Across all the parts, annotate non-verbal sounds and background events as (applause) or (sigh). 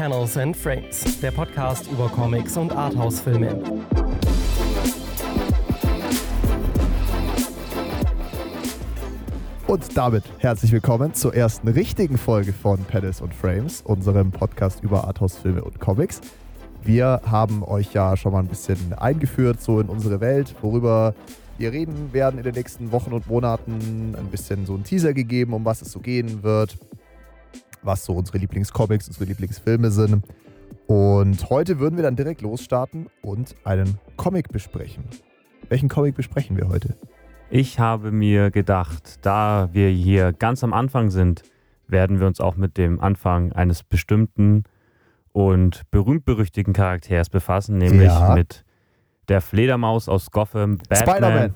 Panels and Frames, der Podcast über Comics und Arthouse-Filme. Und damit herzlich willkommen zur ersten richtigen Folge von Panels und Frames, unserem Podcast über Arthouse-Filme und Comics. Wir haben euch ja schon mal ein bisschen eingeführt, so in unsere Welt, worüber wir reden werden in den nächsten Wochen und Monaten. Ein bisschen so einen Teaser gegeben, um was es so gehen wird, was so unsere Lieblingscomics, unsere Lieblingsfilme sind. Und heute würden wir dann direkt losstarten und einen Comic besprechen. Welchen Comic besprechen wir heute? Ich habe mir gedacht, da wir hier ganz am Anfang sind, werden wir uns auch mit dem Anfang eines bestimmten und berühmt-berüchtigten Charakters befassen, nämlich ja. mit der Fledermaus aus Gotham, Batman. Spider-Man.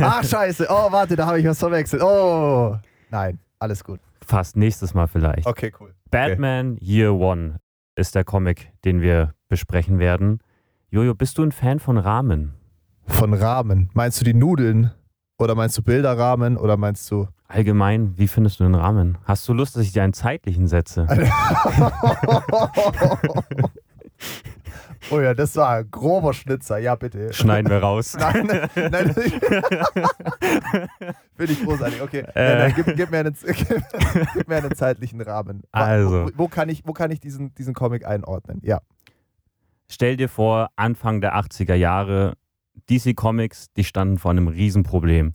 Ach, (laughs) scheiße. Oh, warte, da habe ich was verwechselt. Oh. Nein, alles gut. Fast nächstes Mal vielleicht. Okay, cool. Batman okay. Year One ist der Comic, den wir besprechen werden. Jojo, bist du ein Fan von Rahmen? Von Rahmen? Meinst du die Nudeln? Oder meinst du Bilderrahmen? Oder meinst du. Allgemein, wie findest du den Rahmen? Hast du Lust, dass ich dir einen zeitlichen setze? (laughs) (laughs) Oh ja, das war ein grober Schnitzer. Ja, bitte. Schneiden wir raus. (laughs) nein, nein. (laughs) Finde ich großartig. Okay. Äh. Nein, gib, gib, mir einen, (laughs) gib, mir einen, zeitlichen Rahmen. Also. Wo, wo, kann ich, wo kann ich diesen, diesen Comic einordnen? Ja. Stell dir vor, Anfang der 80er Jahre, DC Comics, die standen vor einem Riesenproblem.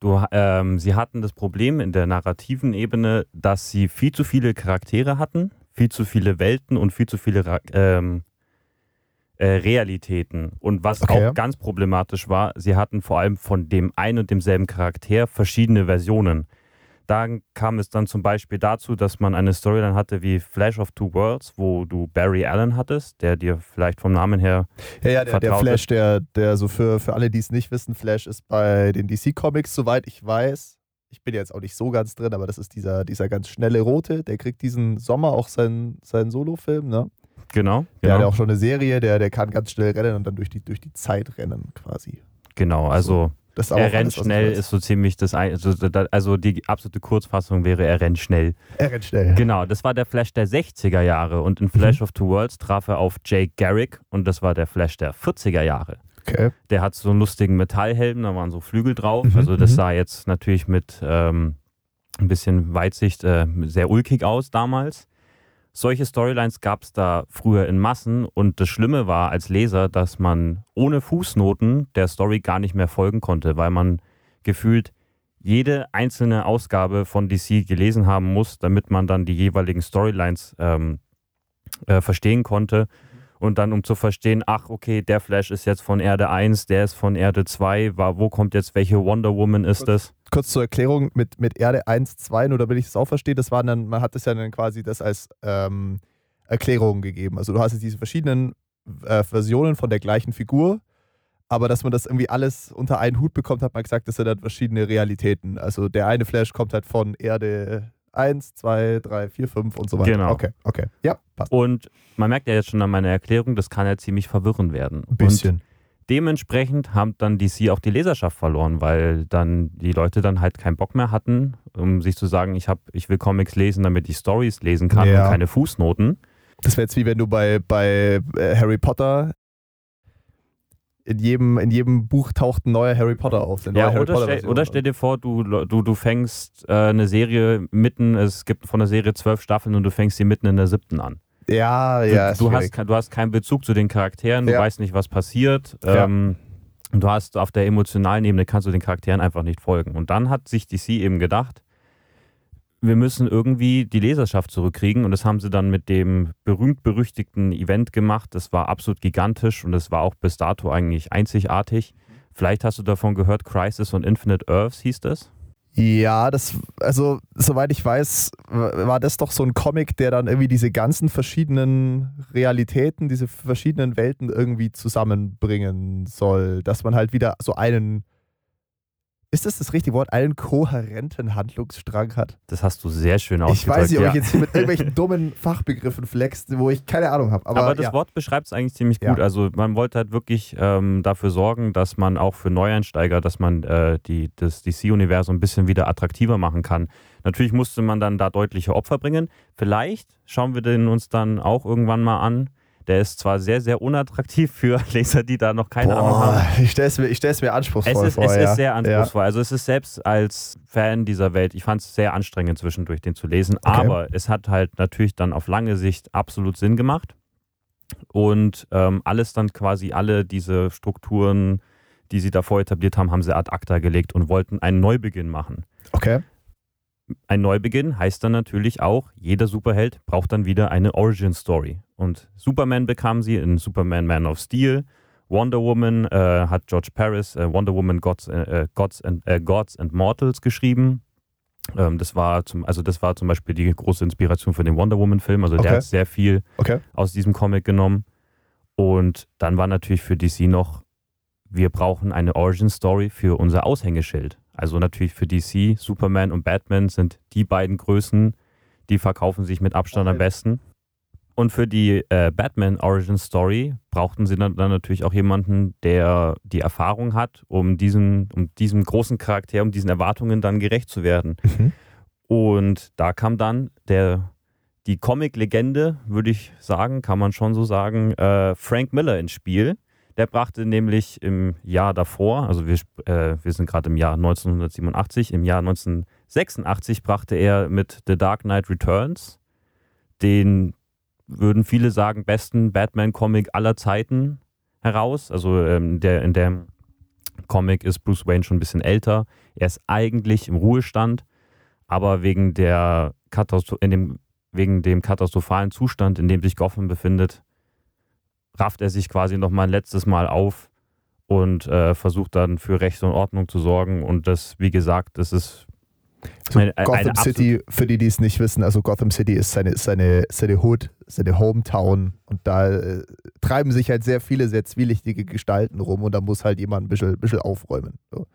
Du, ähm, sie hatten das Problem in der narrativen Ebene, dass sie viel zu viele Charaktere hatten, viel zu viele Welten und viel zu viele ähm, äh, Realitäten. Und was okay. auch ganz problematisch war, sie hatten vor allem von dem ein und demselben Charakter verschiedene Versionen. Da kam es dann zum Beispiel dazu, dass man eine Storyline hatte wie Flash of Two Worlds, wo du Barry Allen hattest, der dir vielleicht vom Namen her. Ja, ja, der, der Flash, der, der so für, für alle, die es nicht wissen, Flash ist bei den DC-Comics, soweit ich weiß, ich bin jetzt auch nicht so ganz drin, aber das ist dieser, dieser ganz schnelle Rote, der kriegt diesen Sommer auch seinen, seinen Solo-Film, ne? Genau. Der genau. hat auch schon eine Serie, der, der kann ganz schnell rennen und dann durch die, durch die Zeit rennen quasi. Genau, also so, er rennt schnell ist so ziemlich das, also, also die absolute Kurzfassung wäre, er rennt schnell. Er rennt schnell. Genau, das war der Flash der 60er Jahre und in Flash mhm. of Two Worlds traf er auf Jake Garrick und das war der Flash der 40er Jahre. Okay. Der hat so einen lustigen Metallhelm, da waren so Flügel drauf. Mhm. Also das mhm. sah jetzt natürlich mit ähm, ein bisschen Weitsicht äh, sehr ulkig aus damals. Solche Storylines gab es da früher in Massen. Und das Schlimme war als Leser, dass man ohne Fußnoten der Story gar nicht mehr folgen konnte, weil man gefühlt jede einzelne Ausgabe von DC gelesen haben muss, damit man dann die jeweiligen Storylines ähm, äh, verstehen konnte und dann um zu verstehen, ach okay, der Flash ist jetzt von Erde 1, der ist von Erde 2, war, wo kommt jetzt welche Wonder Woman ist das? Kurz zur Erklärung mit, mit Erde 1, 2, nur damit ich das auch verstehe, das waren dann, man hat das ja dann quasi das als ähm, Erklärung gegeben. Also du hast jetzt diese verschiedenen äh, Versionen von der gleichen Figur, aber dass man das irgendwie alles unter einen Hut bekommt, hat man gesagt, das sind dann verschiedene Realitäten. Also der eine Flash kommt halt von Erde 1, 2, 3, 4, 5 und so weiter. Genau. Okay, okay. Ja, passt. Und man merkt ja jetzt schon an meiner Erklärung, das kann ja ziemlich verwirrend werden. Ein bisschen. Und dementsprechend haben dann DC auch die Leserschaft verloren, weil dann die Leute dann halt keinen Bock mehr hatten, um sich zu sagen, ich, hab, ich will Comics lesen, damit ich Stories lesen kann ja. und keine Fußnoten. Das wäre jetzt wie wenn du bei, bei äh, Harry Potter in jedem, in jedem Buch taucht ein neuer Harry Potter auf. ja, oder, stell, oder, stell, dir vor, du, du, du fängst äh, eine Serie mitten, es gibt von der Serie zwölf Staffeln und du fängst sie mitten in der siebten an. Ja, ja. Du, du hast, du hast keinen Bezug zu den Charakteren, du ja. weißt nicht, was passiert. Ja. Ähm, du hast auf der emotionalen Ebene kannst du den Charakteren einfach nicht folgen. Und dann hat sich DC eben gedacht, wir müssen irgendwie die Leserschaft zurückkriegen. Und das haben sie dann mit dem berühmt-berüchtigten Event gemacht. Das war absolut gigantisch und das war auch bis dato eigentlich einzigartig. Vielleicht hast du davon gehört, Crisis on Infinite Earths hieß das? Ja, das, also soweit ich weiß, war das doch so ein Comic, der dann irgendwie diese ganzen verschiedenen Realitäten, diese verschiedenen Welten irgendwie zusammenbringen soll. Dass man halt wieder so einen ist das das richtige Wort, einen kohärenten Handlungsstrang hat. Das hast du sehr schön ausgedrückt. Ich weiß nicht, ob ja. ich jetzt hier mit irgendwelchen (laughs) dummen Fachbegriffen flext, wo ich keine Ahnung habe. Aber, Aber das ja. Wort beschreibt es eigentlich ziemlich gut. Ja. Also man wollte halt wirklich ähm, dafür sorgen, dass man auch für Neueinsteiger, dass man äh, die, das DC-Universum ein bisschen wieder attraktiver machen kann. Natürlich musste man dann da deutliche Opfer bringen. Vielleicht schauen wir den uns dann auch irgendwann mal an. Der ist zwar sehr, sehr unattraktiv für (laughs) Leser, die da noch keine Ahnung haben. Boah, ich stelle es mir, ich stell's mir Es anspruchsvoll ist, vor. es ja. ist sehr anspruchsvoll. Also es ist selbst als Fan dieser Welt, ich fand es sehr anstrengend zwischendurch, den zu lesen. Okay. Aber es hat halt natürlich dann auf lange Sicht absolut Sinn gemacht. Und ähm, alles dann quasi, alle diese Strukturen, die sie davor etabliert haben, haben sie ad acta gelegt und wollten einen Neubeginn machen. Ja. Okay. Ein Neubeginn heißt dann natürlich auch, jeder Superheld braucht dann wieder eine Origin Story. Und Superman bekam sie in Superman Man of Steel. Wonder Woman äh, hat George Paris äh, Wonder Woman Gods, äh, Gods, and, äh, Gods and Mortals geschrieben. Ähm, das war zum, also das war zum Beispiel die große Inspiration für den Wonder Woman Film. Also Okay. der hat sehr viel Okay. aus diesem Comic genommen. Und dann war natürlich für DC noch, wir brauchen eine Origin Story für unser Aushängeschild. Also natürlich für DC, Superman und Batman sind die beiden Größen, die verkaufen sich mit Abstand am besten. Und für die äh, Batman Origin Story brauchten sie dann, dann natürlich auch jemanden, der die Erfahrung hat, um diesen, um diesem großen Charakter, um diesen Erwartungen dann gerecht zu werden. Mhm. Und da kam dann der, die Comic-Legende, würde ich sagen, kann man schon so sagen, äh, Frank Miller ins Spiel. Der brachte nämlich im Jahr davor, also wir, äh, wir sind gerade im Jahr 1987, im Jahr 1986 brachte er mit The Dark Knight Returns den, würden viele sagen, besten Batman-Comic aller Zeiten heraus. Also ähm, der, in dem Comic ist Bruce Wayne schon ein bisschen älter. Er ist eigentlich im Ruhestand, aber wegen, der Katastro in dem, wegen dem katastrophalen Zustand, in dem sich Gotham befindet, rafft er sich quasi nochmal ein letztes Mal auf und äh, versucht dann für Recht und Ordnung zu sorgen. Und das, wie gesagt, das ist So Eine- eine Gotham City, für die, die es nicht wissen, also Gotham City ist seine, seine, seine Hood, seine Hometown und da äh, treiben sich halt sehr viele sehr zwielichtige Gestalten rum und da muss halt jemand ein bisschen, bisschen aufräumen. So.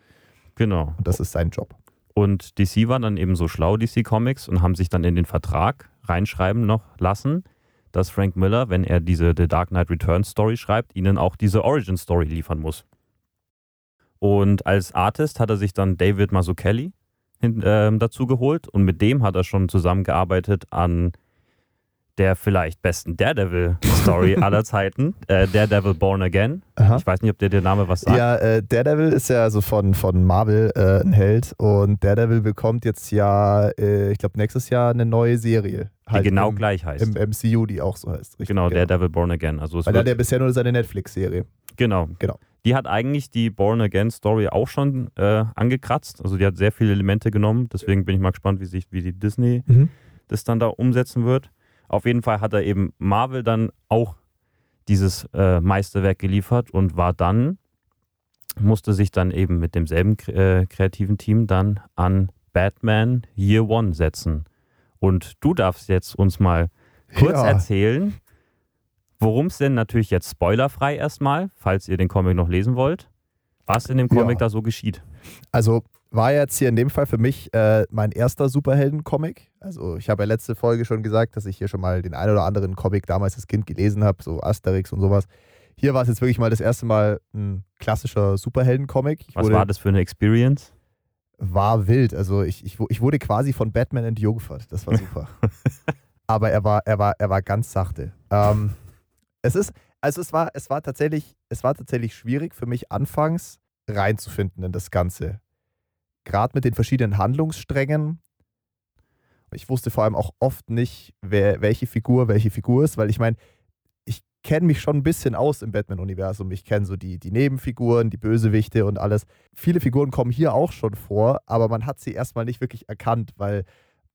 genau. Und das ist sein Job. Und DC war dann eben so schlau, DC Comics, und haben sich dann in den Vertrag reinschreiben noch lassen, dass Frank Miller, wenn er diese The Dark Knight Returns Story schreibt, ihnen auch diese Origin Story liefern muss. Und als Artist hat er sich dann David Mazzucchelli ähm, dazu geholt und mit dem hat er schon zusammengearbeitet an der vielleicht besten Daredevil-Story (laughs) aller Zeiten, äh, Daredevil Born Again. Aha. Ich weiß nicht, ob dir der Name was sagt. Ja, äh, Daredevil ist ja also von, von Marvel äh, ein Held und Daredevil bekommt jetzt ja, äh, ich glaube, nächstes Jahr eine neue Serie. die genau im, gleich heißt. Im MCU, die auch so heißt. Richtig, genau, Daredevil Born Again. Also es Weil er hat ja bisher nur seine Netflix-Serie. Genau. Genau. Die hat eigentlich die Born Again Story auch schon äh, angekratzt. Also die hat sehr viele Elemente genommen. Deswegen bin ich mal gespannt, wie sich wie die Disney Mhm. das dann da umsetzen wird. Auf jeden Fall hat er eben Marvel dann auch dieses äh, Meisterwerk geliefert und war dann, musste sich dann eben mit demselben äh, kreativen Team dann an Batman Year One setzen. Und du darfst jetzt uns mal kurz Ja. erzählen, worum es denn natürlich jetzt spoilerfrei erstmal, falls ihr den Comic noch lesen wollt, was in dem Comic Ja. da so geschieht. Also war jetzt hier in dem Fall für mich äh, mein erster Superhelden-Comic. Also ich habe ja letzte Folge schon gesagt, dass ich hier schon mal den ein oder anderen Comic damals als Kind gelesen habe, so Asterix und sowas. Hier war es jetzt wirklich mal das erste Mal ein klassischer Superhelden-Comic. Ich Was war das für eine Experience? War wild. Also ich, ich, ich wurde quasi von Batman entjungfert. Das war super. (laughs) Aber er war, er war, er war ganz sachte. Ähm, es ist, also es war, es war tatsächlich, es war tatsächlich schwierig für mich anfangs reinzufinden in das Ganze. Gerade mit den verschiedenen Handlungssträngen. Ich wusste vor allem auch oft nicht, wer, welche Figur welche Figur ist, weil ich meine, ich kenne mich schon ein bisschen aus im Batman-Universum. Ich kenne so die, die Nebenfiguren, die Bösewichte und alles. Viele Figuren kommen hier auch schon vor, aber man hat sie erstmal nicht wirklich erkannt, weil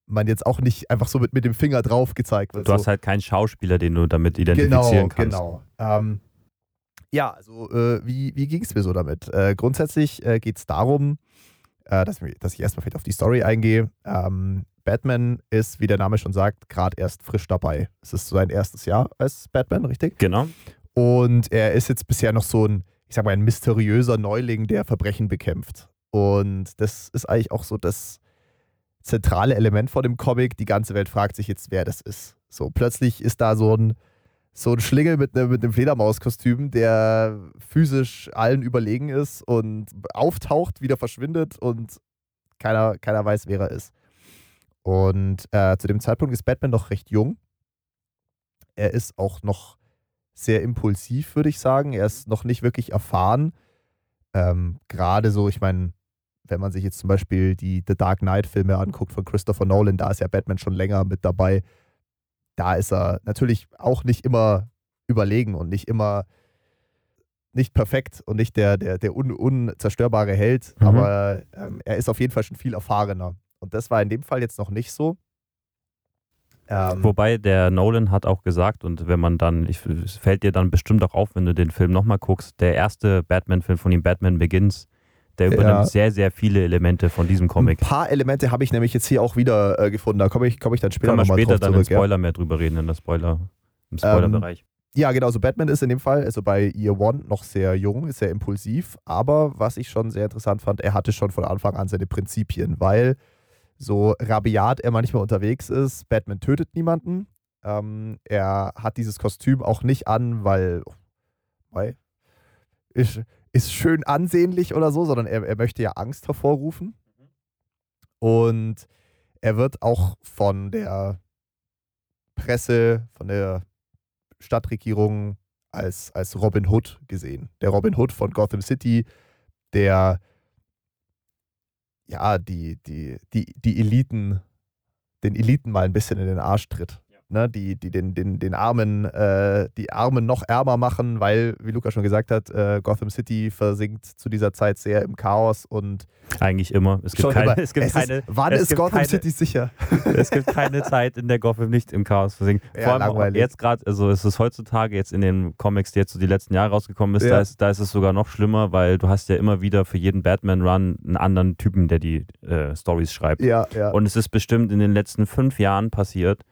man jetzt auch nicht einfach so mit, mit dem Finger drauf gezeigt wird. Du so. hast halt keinen Schauspieler, den du damit identifizieren genau, kannst. Genau, ähm, ja, also äh, wie, wie ging es mir so damit? Äh, grundsätzlich äh, geht es darum, äh, dass, ich erstmal vielleicht auf die Story eingehe. Ähm, Batman ist, wie der Name schon sagt, gerade erst frisch dabei. Es ist sein erstes Jahr als Batman, richtig? Genau. Und er ist jetzt bisher noch so ein, ich sag mal, ein mysteriöser Neuling, der Verbrechen bekämpft. Und das ist eigentlich auch so das zentrale Element von dem Comic. Die ganze Welt fragt sich jetzt, wer das ist. So, plötzlich ist da so ein, so ein Schlingel mit, ne, mit einem Fledermauskostüm, der physisch allen überlegen ist und auftaucht, wieder verschwindet und keiner, keiner weiß, wer er ist. Und äh, zu dem Zeitpunkt ist Batman noch recht jung. Er ist auch noch sehr impulsiv, würde ich sagen. Er ist noch nicht wirklich erfahren. Ähm, Gerade so, ich meine, wenn man sich jetzt zum Beispiel die The Dark Knight-Filme anguckt von Christopher Nolan, da ist ja Batman schon länger mit dabei. Da ist er natürlich auch nicht immer überlegen und nicht immer nicht perfekt und nicht der, der, der un, unzerstörbare Held, mhm. aber ähm, er ist auf jeden Fall schon viel erfahrener. Und das war in dem Fall jetzt noch nicht so. Ähm, Wobei der Nolan hat auch gesagt, und wenn man dann, ich, es fällt dir dann bestimmt auch auf, wenn du den Film nochmal guckst, der erste Batman-Film von ihm, Batman Begins, der übernimmt ja. sehr, sehr viele Elemente von diesem Comic. Ein paar Elemente habe ich nämlich jetzt hier auch wieder äh, gefunden. Da komme ich, komm ich dann später nochmal drauf dann zurück. Spoiler ja. mehr drüber reden, in der Spoiler, im Spoilerbereich. Ähm, ja, genau. So Batman ist in dem Fall, also bei Year One, noch sehr jung, ist sehr impulsiv. Aber was ich schon sehr interessant fand, er hatte schon von Anfang an seine Prinzipien, weil so rabiat er manchmal unterwegs ist. Batman tötet niemanden. Ähm, er hat dieses Kostüm auch nicht an, weil, weil ist, ist schön ansehnlich oder so, sondern er, er möchte ja Angst hervorrufen. Und er wird auch von der Presse, von der Stadtregierung als, als Robin Hood gesehen. Der Robin Hood von Gotham City, der ja, die, die, die, die Eliten, den Eliten mal ein bisschen in den Arsch tritt ne, die, die den, den, den Armen, äh, die Armen noch ärmer machen, weil, wie Luca schon gesagt hat, äh, Gotham City versinkt zu dieser Zeit sehr im Chaos und eigentlich immer. Es gibt keine, immer. Es gibt es keine, ist, wann ist Gotham keine, City sicher? es gibt keine Zeit, in der Gotham nicht im Chaos versinkt. Ja, Vor allem langweilig. jetzt gerade, also es ist heutzutage jetzt in den Comics, die jetzt so die letzten Jahre rausgekommen ist, ja. da ist, da ist es sogar noch schlimmer, weil du hast ja immer wieder für jeden Batman-Run einen anderen Typen, der die äh, Stories schreibt. Ja, ja. Und es ist bestimmt in den letzten fünf Jahren passiert,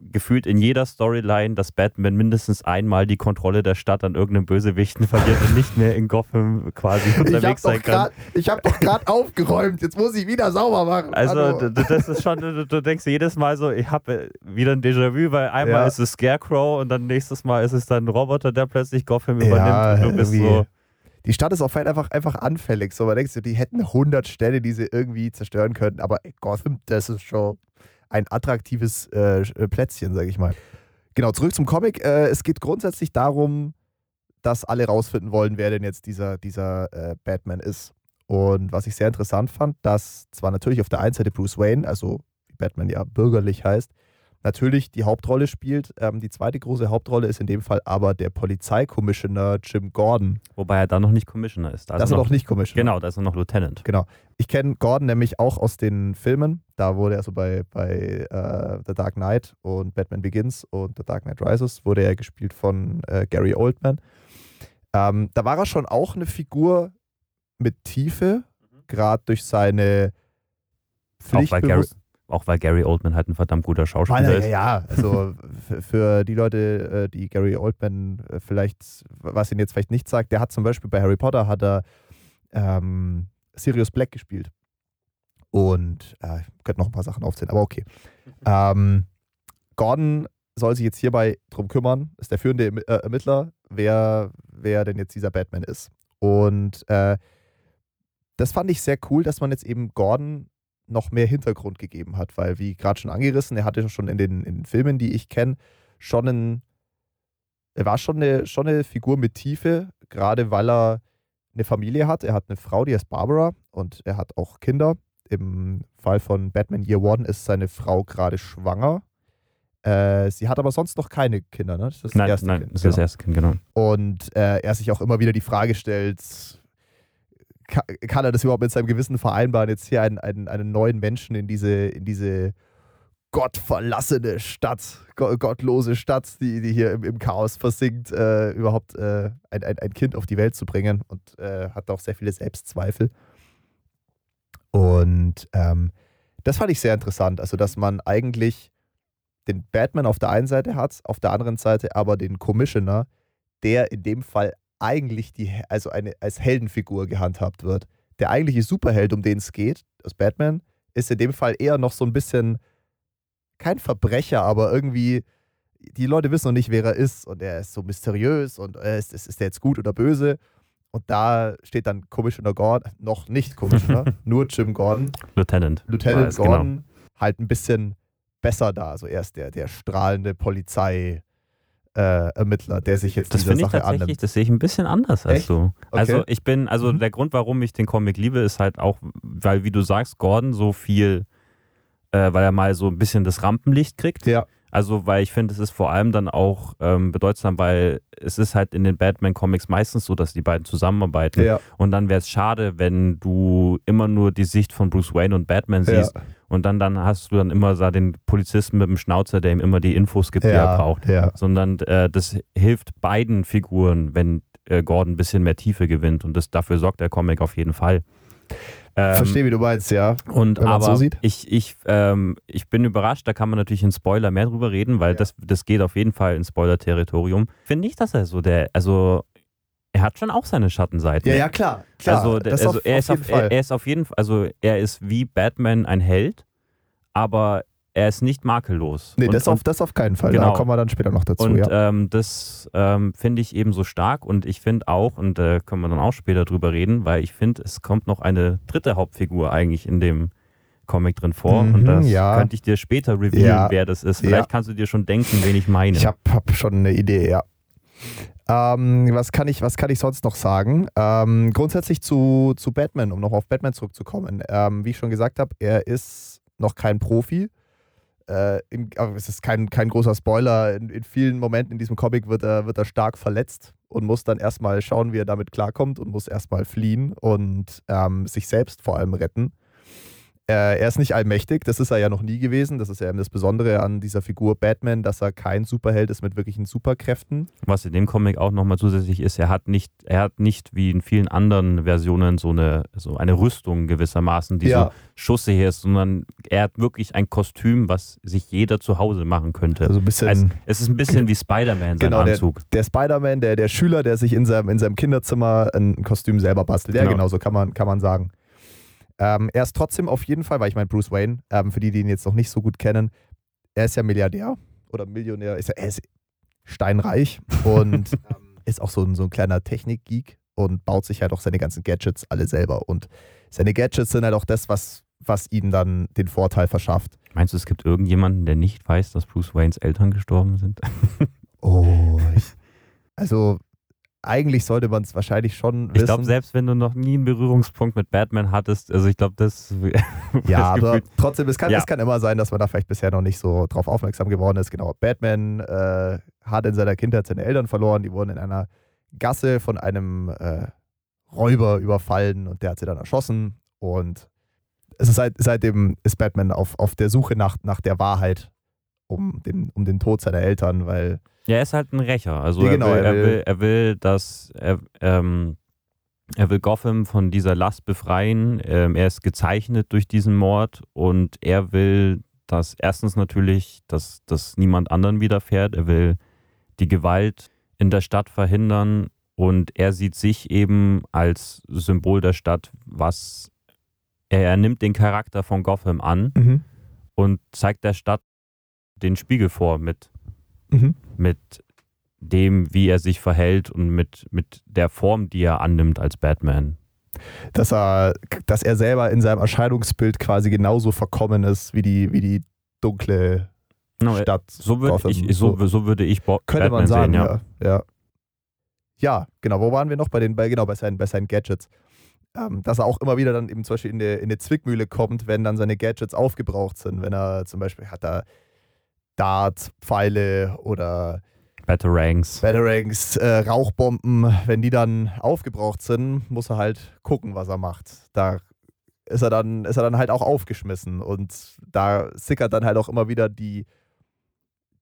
gefühlt in jeder Storyline, dass Batman mindestens einmal die Kontrolle der Stadt an irgendeinem Bösewichten (laughs) verliert und nicht mehr in Gotham quasi unterwegs sein kann. Grad, ich habe doch gerade aufgeräumt, jetzt muss ich wieder sauber machen. Also das ist schon, du, du, denkst jedes Mal so, ich habe wieder ein Déjà-vu, weil einmal ja. ist es Scarecrow und dann nächstes Mal ist es dann ein Roboter, der plötzlich Gotham übernimmt ja, und du bist so die Stadt ist auch einfach, einfach anfällig. So, man denkt so, die hätten 100 Städte, die sie irgendwie zerstören könnten, aber Gotham, das ist schon ein attraktives äh, äh Plätzchen, sage ich mal. Genau, zurück zum Comic. Äh, es geht grundsätzlich darum, dass alle rausfinden wollen, wer denn jetzt dieser, dieser äh, Batman ist. Und was ich sehr interessant fand, dass zwar natürlich auf der einen Seite Bruce Wayne, also wie Batman ja bürgerlich heißt, natürlich die Hauptrolle spielt. Ähm, die zweite große Hauptrolle ist in dem Fall aber der Polizeikommissioner Jim Gordon. Wobei er da noch nicht Commissioner ist. Da das ist er noch, noch nicht Commissioner. Genau, da ist er noch Lieutenant. Genau. Ich kenne Gordon nämlich auch aus den Filmen. Da wurde er so bei, bei uh, The Dark Knight und Batman Begins und The Dark Knight Rises wurde er gespielt von uh, Gary Oldman. Ähm, da war er schon auch eine Figur mit Tiefe, mhm. gerade durch seine Pflichtbewusstsein. Auch weil Gary Oldman halt ein verdammt guter Schauspieler weil, ist. Ja, also (laughs) für die Leute, äh, die Gary Oldman äh, vielleicht, was ihn jetzt vielleicht nicht sagt, der hat zum Beispiel bei Harry Potter hat er ähm, Sirius Black gespielt. Und äh, ich könnte noch ein paar Sachen aufzählen, aber okay. (laughs) ähm, Gordon soll sich jetzt hierbei drum kümmern, ist der führende äh, Ermittler, wer, wer denn jetzt dieser Batman ist. Und äh, das fand ich sehr cool, dass man jetzt eben Gordon noch mehr Hintergrund gegeben hat, weil, wie gerade schon angerissen, er hatte schon in den, in den Filmen, die ich kenne, schon ein, er war schon eine, schon eine Figur mit Tiefe, gerade weil er eine Familie hat. Er hat eine Frau, die heißt Barbara und er hat auch Kinder. Im Fall von Batman Year One ist seine Frau gerade schwanger. Äh, sie hat aber sonst noch keine Kinder, ne? Das ist nein, das erste nein, Kind. Das ist genau. das erste Kind, genau. Und äh, er sich auch immer wieder die Frage stellt, kann, er das überhaupt mit seinem Gewissen vereinbaren, jetzt hier einen, einen, einen neuen Menschen in diese, in diese gottverlassene Stadt, gottlose Stadt, die, die hier im, im Chaos versinkt, äh, überhaupt äh, ein, ein, ein, Kind auf die Welt zu bringen und äh, hat auch sehr viele Selbstzweifel. Und ähm, das fand ich sehr interessant, also dass man eigentlich den Batman auf der einen Seite hat, auf der anderen Seite aber den Commissioner, der in dem Fall eigentlich die, also eine, als Heldenfigur gehandhabt wird, der eigentliche Superheld, um den es geht, das Batman, ist in dem Fall eher noch so ein bisschen kein Verbrecher, aber irgendwie die Leute wissen noch nicht, wer er ist und er ist so mysteriös und äh, ist, ist, ist der jetzt gut oder böse? Und da steht dann Commissioner Gordon, noch nicht Commissioner, (laughs) nur Jim Gordon. Lieutenant. Lieutenant Gordon genau. halt ein bisschen besser da. Also er ist der, der strahlende Polizei. Äh, Ermittler, der sich jetzt das dieser Sache ich annimmt. Das sehe ich ein bisschen anders als Echt? du. Okay. Also ich bin, also Mhm. der Grund, warum ich den Comic liebe, ist halt auch, weil wie du sagst, Gordon so viel, äh, weil er mal so ein bisschen das Rampenlicht kriegt. Ja, Also, weil ich finde, es ist vor allem dann auch ähm, bedeutsam, weil es ist halt in den Batman-Comics meistens so, dass die beiden zusammenarbeiten. ja, Und dann wäre es schade, wenn du immer nur die Sicht von Bruce Wayne und Batman ja, siehst. Und dann, dann hast du dann immer den Polizisten mit dem Schnauzer, der ihm immer die Infos gibt, die er braucht. ja. Sondern äh, das hilft beiden Figuren, wenn äh, Gordon ein bisschen mehr Tiefe gewinnt. Und das, dafür sorgt der Comic auf jeden Fall. Ähm, Verstehe, wie du meinst, ja. und wenn aber so sieht. ich, ich, ähm, ich bin überrascht, da kann man natürlich in Spoiler mehr drüber reden, weil Ja. das, das geht auf jeden Fall ins Spoiler-Territorium. Ich finde nicht, dass er so der, also er hat schon auch seine Schattenseiten. Ja, ja, klar. klar. also, also auf, er, auf ist auf, er, er ist auf jeden Fall, also er ist wie Batman ein Held, aber er ist nicht makellos. nee, und, das, auf, das auf keinen Fall. Genau. Da kommen wir dann später noch dazu, und ja. ähm, das ähm, finde ich eben so stark und ich finde auch, und da äh, können wir dann auch später drüber reden, weil ich finde, es kommt noch eine dritte Hauptfigur eigentlich in dem Comic drin vor Mhm, und das ja. könnte ich dir später revealen, Ja. wer das ist. Vielleicht kannst du dir schon denken, wen ich meine. Ich habe hab schon eine Idee, ja. Ähm, was, kann ich, was kann ich sonst noch sagen? Ähm, grundsätzlich zu, zu Batman, um noch auf Batman zurückzukommen. Ähm, wie ich schon gesagt habe, er ist noch kein Profi. Äh, in, aber es ist kein, kein großer Spoiler. In, in vielen Momenten in diesem Comic wird er, wird er stark verletzt und muss dann erstmal schauen, wie er damit klarkommt und muss erstmal fliehen und ähm, sich selbst vor allem retten. Äh, er ist nicht allmächtig, das ist er ja noch nie gewesen. Das ist ja eben das Besondere an dieser Figur Batman, dass er kein Superheld ist mit wirklichen Superkräften. Was in dem Comic auch nochmal zusätzlich ist, er hat nicht, er hat nicht wie in vielen anderen Versionen so eine, so eine Rüstung gewissermaßen, die Ja. so schussig ist, sondern er hat wirklich ein Kostüm, was sich jeder zu Hause machen könnte. Also ein bisschen. Also, es ist ein bisschen wie Spider-Man, sein Genau, Anzug. der Spider-Man, der, der Schüler, der sich in seinem, in seinem Kinderzimmer ein Kostüm selber bastelt. Ja, Genau. genau, so kann man, kann man sagen. Ähm, er ist trotzdem auf jeden Fall, weil ich meine, Bruce Wayne, ähm, für die, die ihn jetzt noch nicht so gut kennen, er ist ja Milliardär oder Millionär, ist ja, er ist steinreich (laughs) und ähm, ist auch so ein, so ein kleiner Technik-Geek und baut sich halt auch seine ganzen Gadgets alle selber. Und seine Gadgets sind halt auch das, was, was ihm dann den Vorteil verschafft. Meinst du, es gibt irgendjemanden, der nicht weiß, dass Bruce Waynes Eltern gestorben sind? Oh, ich, also eigentlich sollte man es wahrscheinlich schon wissen. Ich glaube, selbst wenn du noch nie einen Berührungspunkt mit Batman hattest, also ich glaube, das. (laughs) Ja, aber trotzdem, es kann, Ja. es kann immer sein, dass man da vielleicht bisher noch nicht so drauf aufmerksam geworden ist. Genau, Batman äh, hat in seiner Kindheit seine Eltern verloren. Die wurden in einer Gasse von einem äh, Räuber überfallen und der hat sie dann erschossen. Und es ist seit, seitdem ist Batman auf, auf der Suche nach, nach der Wahrheit um den, um den Tod seiner Eltern, weil Ja, er ist halt ein Rächer. Also Ja, er, genau, will, er er, will- will, er will, dass er, ähm, er will Gotham von dieser Last befreien. Ähm, er ist gezeichnet durch diesen Mord und er will, dass erstens natürlich, dass das niemand anderen widerfährt. Er will die Gewalt in der Stadt verhindern und er sieht sich eben als Symbol der Stadt, was er, er nimmt den Charakter von Gotham an Mhm. und zeigt der Stadt den Spiegel vor mit Mhm. mit dem, wie er sich verhält und mit, mit der Form, die er annimmt als Batman. dass er, dass er selber in seinem Erscheinungsbild quasi genauso verkommen ist wie die, wie die dunkle No, Stadt. so, würde Gotham. ich, so, so würde ich Bo Könnte Batman man sagen, sehen, ja. ja. Ja, genau. Wo waren wir noch? Bei den, bei, genau, bei seinen, bei seinen Gadgets. Ähm, dass er auch immer wieder dann eben zum Beispiel in eine, in eine Zwickmühle kommt, wenn dann seine Gadgets aufgebraucht sind. Wenn er zum Beispiel hat er Dart-Pfeile oder Batarangs. Batarangs, äh, Rauchbomben. Wenn die dann aufgebraucht sind, muss er halt gucken, was er macht. Da ist er dann, ist er dann halt auch aufgeschmissen. Und da sickert dann halt auch immer wieder die,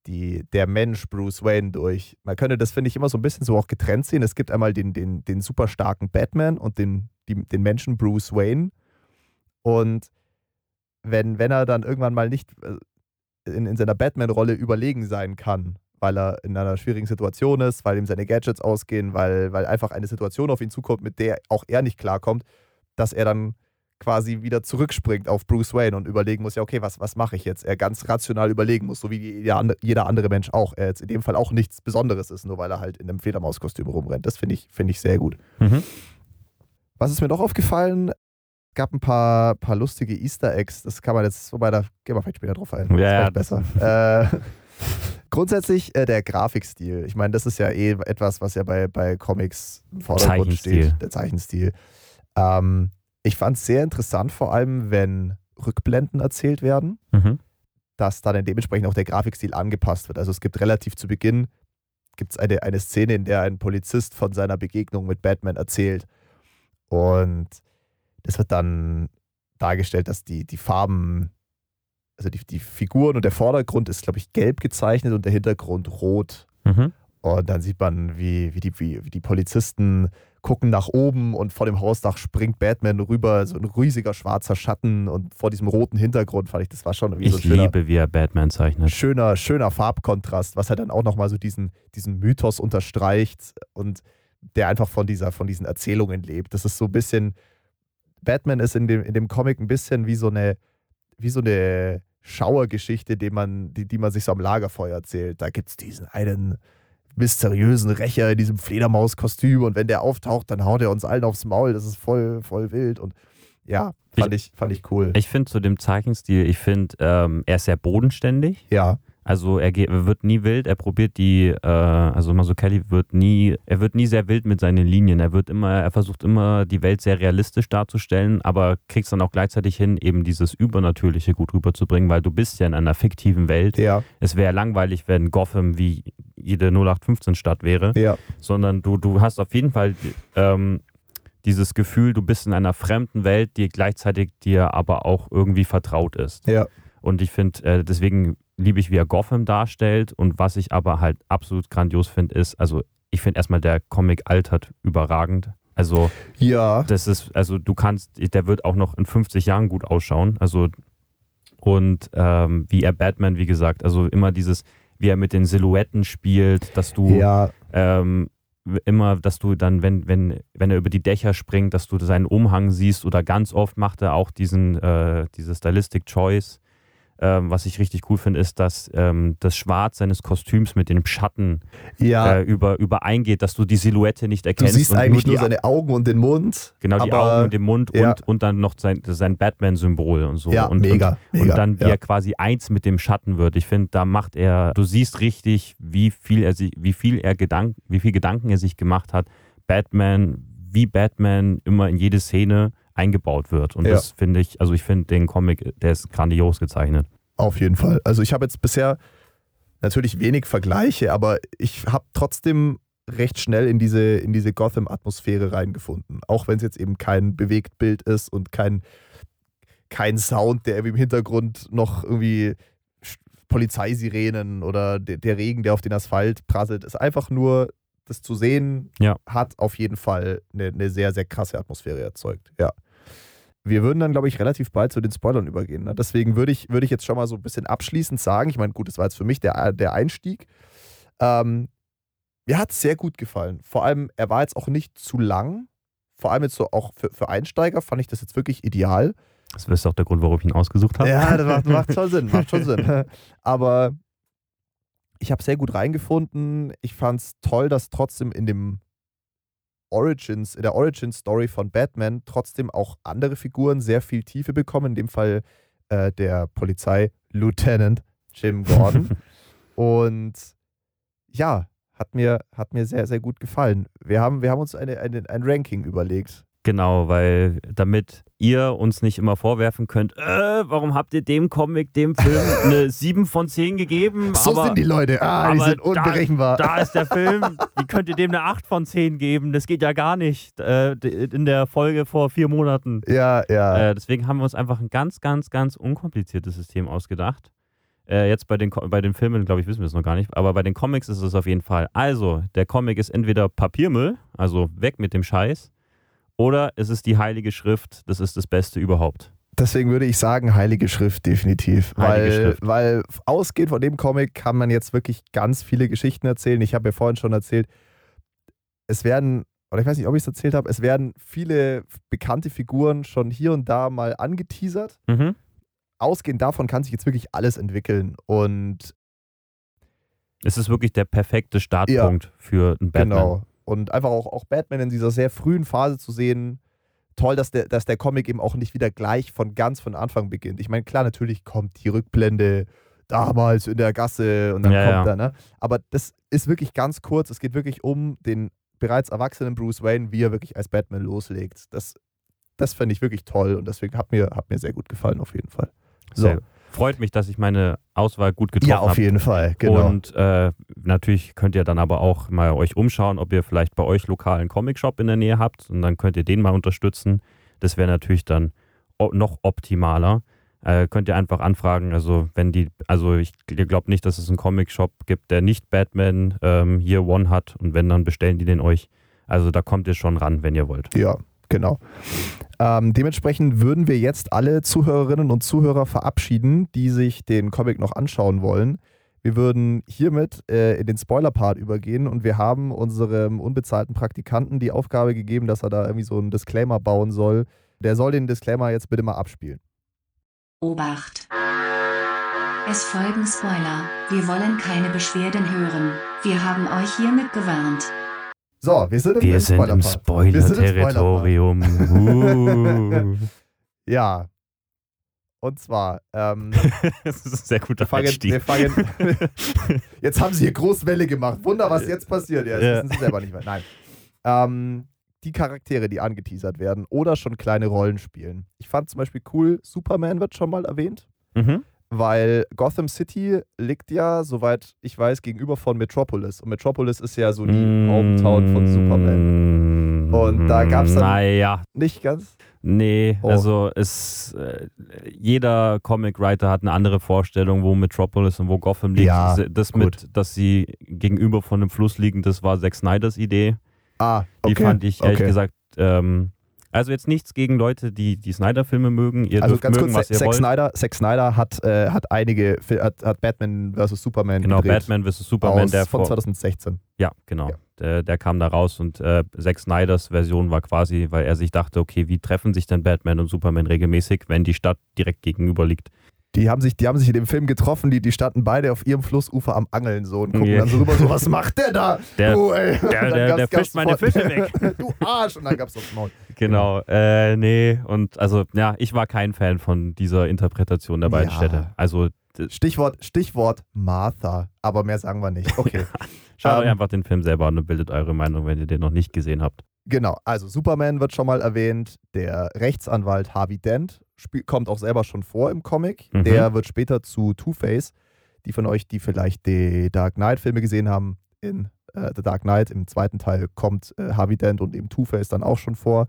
die, der Mensch Bruce Wayne durch. Man könnte das, finde ich, immer so ein bisschen so auch getrennt sehen. Es gibt einmal den, den, den super starken Batman und den, die, den Menschen Bruce Wayne. Und wenn, wenn er dann irgendwann mal nicht äh, in, in seiner Batman-Rolle überlegen sein kann, weil er in einer schwierigen Situation ist, weil ihm seine Gadgets ausgehen, weil, weil einfach eine Situation auf ihn zukommt, mit der auch er nicht klarkommt, dass er dann quasi wieder zurückspringt auf Bruce Wayne und überlegen muss, ja, okay, was, was mache ich jetzt? Er ganz rational überlegen muss, so wie jeder andere Mensch auch. Er jetzt in dem Fall auch nichts Besonderes ist, nur weil er halt in einem Fledermauskostüm rumrennt. Das finde ich, find ich sehr gut. Mhm. Was ist mir noch aufgefallen? Es gab ein paar, paar lustige Easter Eggs. Das kann man jetzt, wobei da gehen wir vielleicht später drauf ein. Ja, ja. besser. äh, (laughs) grundsätzlich äh, der Grafikstil. Ich meine, das ist ja eh etwas, was ja bei, bei Comics im Vordergrund steht. Der Zeichenstil. Ähm, ich fand es sehr interessant, vor allem wenn Rückblenden erzählt werden, mhm. dass dann dementsprechend auch der Grafikstil angepasst wird. Also es gibt relativ zu Beginn gibt's eine, eine Szene, in der ein Polizist von seiner Begegnung mit Batman erzählt. Und es wird dann dargestellt, dass die, die Farben, also die, die Figuren und der Vordergrund ist, glaube ich, gelb gezeichnet und der Hintergrund rot. Mhm. Und dann sieht man, wie, wie, die, wie, wie die Polizisten gucken nach oben und vor dem Hausdach springt Batman rüber, so ein riesiger schwarzer Schatten und vor diesem roten Hintergrund fand ich, das war schon wie ich so ein schöner, liebe, wie er Batman zeichnet. Schöner, schöner Farbkontrast, was halt dann auch nochmal so diesen, diesen Mythos unterstreicht und der einfach von, dieser, von diesen Erzählungen lebt. Das ist so ein bisschen, Batman ist in dem, in dem Comic ein bisschen wie so eine, wie so eine Schauergeschichte, die man, die, die man sich so am Lagerfeuer erzählt. Da gibt es diesen einen mysteriösen Rächer in diesem Fledermauskostüm und wenn der auftaucht, dann haut er uns allen aufs Maul. Das ist voll, voll wild und ja, fand ich, ich fand ich cool. Ich finde zu dem Zeichenstil, ich finde, ähm, er ist sehr bodenständig. Ja. Also er, geht, wird nie wild, er probiert die, äh, also Kelly wird nie, er wird nie sehr wild mit seinen Linien. Er wird immer, er versucht immer die Welt sehr realistisch darzustellen, aber kriegt es dann auch gleichzeitig hin, eben dieses Übernatürliche gut rüberzubringen, weil du bist ja in einer fiktiven Welt. Ja. Es wäre langweilig, wenn Gotham wie jede 0815-Stadt wäre. Ja. Sondern du, du hast auf jeden Fall ähm, dieses Gefühl, du bist in einer fremden Welt, die gleichzeitig dir aber auch irgendwie vertraut ist. Ja. Und ich finde, äh, deswegen liebe ich, wie er Gotham darstellt. Und was ich aber halt absolut grandios finde, ist, also ich finde erstmal, der Comic altert überragend. Also, ja. das ist, also du kannst, der wird auch noch in 50 Jahren gut ausschauen. Also, und ähm, wie er Batman, wie gesagt, also immer dieses, wie er mit den Silhouetten spielt, dass du ja. ähm, immer, dass du dann, wenn, wenn, wenn er über die Dächer springt, dass du seinen Umhang siehst oder ganz oft macht er auch diesen, äh, diese Stylistic Choice, ähm, was ich richtig cool finde, ist, dass ähm, das Schwarz seines Kostüms mit dem Schatten ja. äh, über, übereingeht, dass du die Silhouette nicht erkennst. Du siehst eigentlich nur, nur seine Augen und den Mund. Genau, die Augen und den Mund ja. und, und dann noch sein, sein Batman-Symbol und so. Ja, und, mega, und, mega. Und dann, wie ja. er quasi eins mit dem Schatten wird. Ich finde, da macht er, du siehst richtig, wie viel er sich, wie viel er Gedanken, wie viel Gedanken er sich gemacht hat. Batman, wie Batman immer in jede Szene eingebaut wird. Und ja. das finde ich, also ich finde den Comic, der ist grandios gezeichnet. Auf jeden Fall. Also ich habe jetzt bisher natürlich wenig Vergleiche, aber ich habe trotzdem recht schnell in diese, in diese Gotham-Atmosphäre reingefunden. Auch wenn es jetzt eben kein Bewegtbild ist und kein, kein Sound, der im Hintergrund noch irgendwie Polizeisirenen oder der, der Regen, der auf den Asphalt prasselt, ist einfach nur das zu sehen, ja. hat auf jeden Fall eine, eine sehr, sehr krasse Atmosphäre erzeugt. Ja. Wir würden dann, glaube ich, relativ bald zu den Spoilern übergehen. Ne? Deswegen würde ich, würd ich jetzt schon mal so ein bisschen abschließend sagen, ich meine, gut, das war jetzt für mich der, der Einstieg. Ähm, mir hat es sehr gut gefallen. Vor allem, er war jetzt auch nicht zu lang. Vor allem jetzt so auch für, für Einsteiger fand ich das jetzt wirklich ideal. Das ist auch der Grund, warum ich ihn ausgesucht habe. Ja, das macht, macht (laughs) schon Sinn, macht schon Sinn. Aber ich habe sehr gut reingefunden. Ich fand es toll, dass trotzdem in dem Origins, in der Origin-Story von Batman trotzdem auch andere Figuren sehr viel Tiefe bekommen. In dem Fall äh, der Polizei-Lieutenant Jim (laughs) Gordon. Und ja, hat mir, hat mir sehr, sehr gut gefallen. Wir haben, wir haben uns eine, eine, ein Ranking überlegt. Genau, weil damit ihr uns nicht immer vorwerfen könnt, äh, warum habt ihr dem Comic, dem Film (laughs) eine 7 von 10 gegeben? So aber, sind die Leute, ah, die sind unberechenbar. Da, da, ist der Film, wie könnt ihr dem eine 8 von 10 geben? Das geht ja gar nicht äh, in der Folge vor vier Monaten. Ja, ja. Äh, deswegen haben wir uns einfach ein ganz, ganz, ganz unkompliziertes System ausgedacht. Äh, jetzt bei den, bei den Filmen, glaube ich, wissen wir es noch gar nicht, aber bei den Comics ist es auf jeden Fall. Also, der Comic ist entweder Papiermüll, also weg mit dem Scheiß, oder es ist die Heilige Schrift, das ist das Beste überhaupt. Deswegen würde ich sagen, Heilige Schrift definitiv. Heilige weil, Schrift. weil ausgehend von dem Comic kann man jetzt wirklich ganz viele Geschichten erzählen. Ich habe ja vorhin schon erzählt, es werden oder ich weiß nicht, ob ich es erzählt habe, es werden viele bekannte Figuren schon hier und da mal angeteasert. Mhm. Ausgehend davon kann sich jetzt wirklich alles entwickeln. Und Es ist wirklich der perfekte Startpunkt für einen Batman. Genau. Und einfach auch, auch Batman in dieser sehr frühen Phase zu sehen. Toll, dass der, dass der Comic eben auch nicht wieder gleich von ganz von Anfang beginnt. Ich meine, klar, natürlich kommt die Rückblende damals in der Gasse und dann Ja, kommt ja. er, ne? Aber das ist wirklich ganz kurz. Es geht wirklich um den bereits erwachsenen Bruce Wayne, wie er wirklich als Batman loslegt. Das, das fände ich wirklich toll und deswegen hat mir, hat mir sehr gut gefallen, auf jeden Fall. So. Sehr- Freut mich, dass ich meine Auswahl gut getroffen Ja, auf habe. jeden Fall, genau. Und äh, natürlich könnt ihr dann aber auch mal euch umschauen, ob ihr vielleicht bei euch lokalen Comic-Shop in der Nähe habt und dann könnt ihr den mal unterstützen. Das wäre natürlich dann noch optimaler. Äh, könnt ihr einfach anfragen. Also wenn die, also ich glaube nicht, dass es einen Comic-Shop gibt, der nicht Batman ähm, hier One hat und wenn, dann bestellen die den euch. Also da kommt ihr schon ran, wenn ihr wollt. Ja, genau. Ähm, dementsprechend würden wir jetzt alle Zuhörerinnen und Zuhörer verabschieden, die sich den Comic noch anschauen wollen. Wir würden hiermit äh, in den Spoiler-Part übergehen und wir haben unserem unbezahlten Praktikanten die Aufgabe gegeben, dass er da irgendwie so einen Disclaimer bauen soll. Der soll den Disclaimer jetzt bitte mal abspielen. Obacht! Es folgen Spoiler. Wir wollen keine Beschwerden hören. Wir haben euch hiermit gewarnt. So, wir sind im, Wir im sind im sind im Spoiler-Territorium. Uh. Ja. Und zwar, ähm, (laughs) das ist ein sehr guter wir fangen, Einstieg. wir fangen (laughs) Jetzt haben sie hier Großwelle gemacht. Wunder, was jetzt passiert. Ja, das Ja. wissen sie selber nicht mehr. Nein. Ähm, die Charaktere, die angeteasert werden oder schon kleine Rollen spielen. Ich fand zum Beispiel cool, Superman wird schon mal erwähnt, Mhm. Weil Gotham City liegt ja, soweit ich weiß, gegenüber von Metropolis. Und Metropolis ist ja so die Mm. Hometown von Superman. Und da gab's dann- Naja, Nicht ganz? nee, Oh. also es, äh, jeder Comic-Writer hat eine andere Vorstellung, wo Metropolis und wo Gotham liegt. Ja, das gut. mit, dass sie gegenüber von einem Fluss liegen, das war Zack Snyders Idee. Ah, Die okay. fand ich ehrlich okay. gesagt, ähm, also jetzt nichts gegen Leute, die die Snyder-Filme mögen. Ihr Also ganz mögen, kurz, was ihr Zack wollt. Snyder, Zack Snyder hat, äh, hat einige, hat, hat Batman vs. Superman Genau, gedreht. Batman vs. Superman, aus, der von vor, 2016. Ja, genau. Ja. Der, der kam da raus und äh, Zack Snyders Version war quasi, weil er sich dachte, okay, wie treffen sich denn Batman und Superman regelmäßig, wenn die Stadt direkt gegenüber liegt? Die haben sich, die haben sich in dem Film getroffen, die, die standen beide auf ihrem Flussufer am Angeln so und gucken Ja. dann so rüber, so, was macht der da? Der, du, ey. Der, der, der fischt meine Fische weg. (laughs) du Arsch! Und dann gab's aufs Maul. genau, äh, nee, und also, ja, ich war kein Fan von dieser Interpretation der beiden Ja. Städte. Also, Stichwort, Stichwort Martha. Aber mehr sagen wir nicht. Okay. (laughs) schaut euch Ähm, einfach den Film selber an und bildet eure Meinung, wenn ihr den noch nicht gesehen habt. Genau, also Superman wird schon mal erwähnt. Der Rechtsanwalt Harvey Dent kommt auch selber schon vor im Comic. Mhm. Der wird später zu Two-Face. Die von euch, die vielleicht die Dark Knight-Filme gesehen haben, in äh, The Dark Knight im zweiten Teil kommt äh, Harvey Dent und eben Two-Face dann auch schon vor.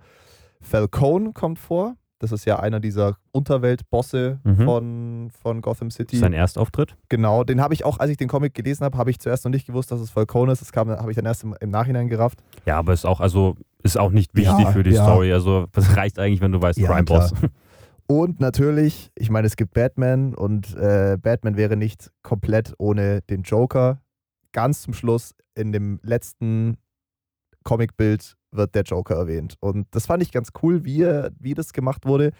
Falcone kommt vor. Das ist ja einer dieser Unterweltbosse Mhm. von, von Gotham City. Sein Erstauftritt? Genau, den habe ich auch, als ich den Comic gelesen habe, habe ich zuerst noch nicht gewusst, dass es Falcone ist. Das habe ich dann erst im, im Nachhinein gerafft. Ja, aber ist auch, also, ist auch nicht wichtig Ja, für die ja. Story. Also, das reicht eigentlich, wenn du weißt, Ja, Crime Boss. (laughs) Und natürlich, ich meine, es gibt Batman und äh, Batman wäre nicht komplett ohne den Joker. Ganz zum Schluss in dem letzten Comicbild wird der Joker erwähnt. Und das fand ich ganz cool, wie, wie das gemacht wurde,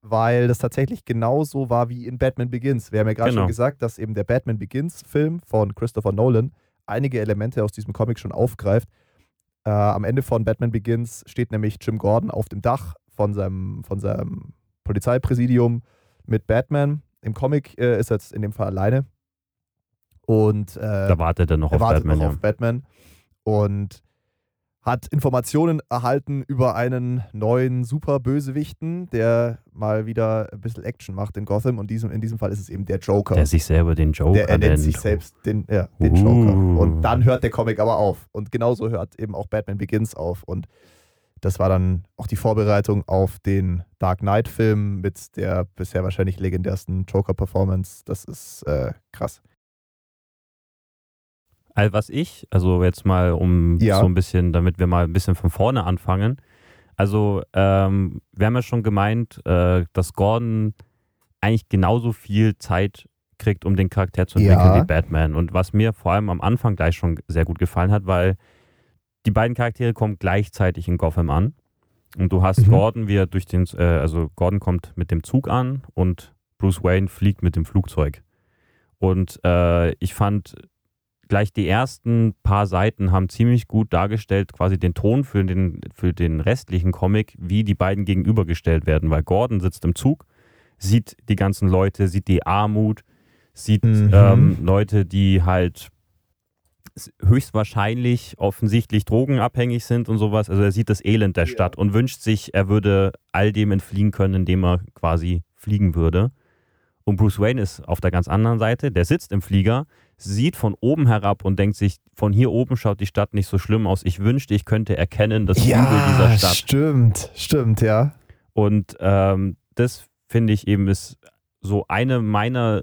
weil das tatsächlich genauso war wie in Batman Begins. Wir haben ja gerade Genau. schon gesagt, dass eben der Batman Begins-Film von Christopher Nolan einige Elemente aus diesem Comic schon aufgreift. Äh, am Ende von Batman Begins steht nämlich Jim Gordon auf dem Dach von seinem, von seinem Polizeipräsidium mit Batman. Im Comic äh, ist er jetzt in dem Fall alleine. Und äh, Da wartet er noch er auf wartet Batman, noch ja. auf Batman und hat Informationen erhalten über einen neuen Superbösewichten, der mal wieder ein bisschen Action macht in Gotham. Und diesem, in diesem Fall ist es eben der Joker. Der sich selber den Joker Der, er nennt sich nennt. selbst den, ja, den Uh. Joker. Und dann hört der Comic aber auf. Und genauso hört eben auch Batman Begins auf. Und das war dann auch die Vorbereitung auf den Dark Knight-Film mit der bisher wahrscheinlich legendärsten Joker-Performance. Das ist äh, krass. Also was ich, also jetzt mal um Ja. so ein bisschen, damit wir mal ein bisschen von vorne anfangen. Also ähm, wir haben ja schon gemeint, äh, dass Gordon eigentlich genauso viel Zeit kriegt, um den Charakter zu entwickeln Ja. wie Batman. Und was mir vor allem am Anfang gleich schon sehr gut gefallen hat, weil die beiden Charaktere kommen gleichzeitig in Gotham an. Und du hast Mhm. Gordon, wie er durch den, äh, also Gordon kommt mit dem Zug an und Bruce Wayne fliegt mit dem Flugzeug. Und äh, ich fand gleich die ersten paar Seiten haben ziemlich gut dargestellt, quasi den Ton für den, für den restlichen Comic, wie die beiden gegenübergestellt werden. Weil Gordon sitzt im Zug, sieht die ganzen Leute, sieht die Armut, sieht Mhm. ähm, Leute, die halt höchstwahrscheinlich offensichtlich drogenabhängig sind und sowas. Also er sieht das Elend der Ja. Stadt und wünscht sich, er würde all dem entfliehen können, indem er quasi fliegen würde. Und Bruce Wayne ist auf der ganz anderen Seite, der sitzt im Flieger, sieht von oben herab und denkt sich, von hier oben schaut die Stadt nicht so schlimm aus. Ich wünschte, ich könnte erkennen das Übel dieser Ja, Stadt. stimmt, stimmt, ja. Und ähm, das finde ich eben ist so eine meiner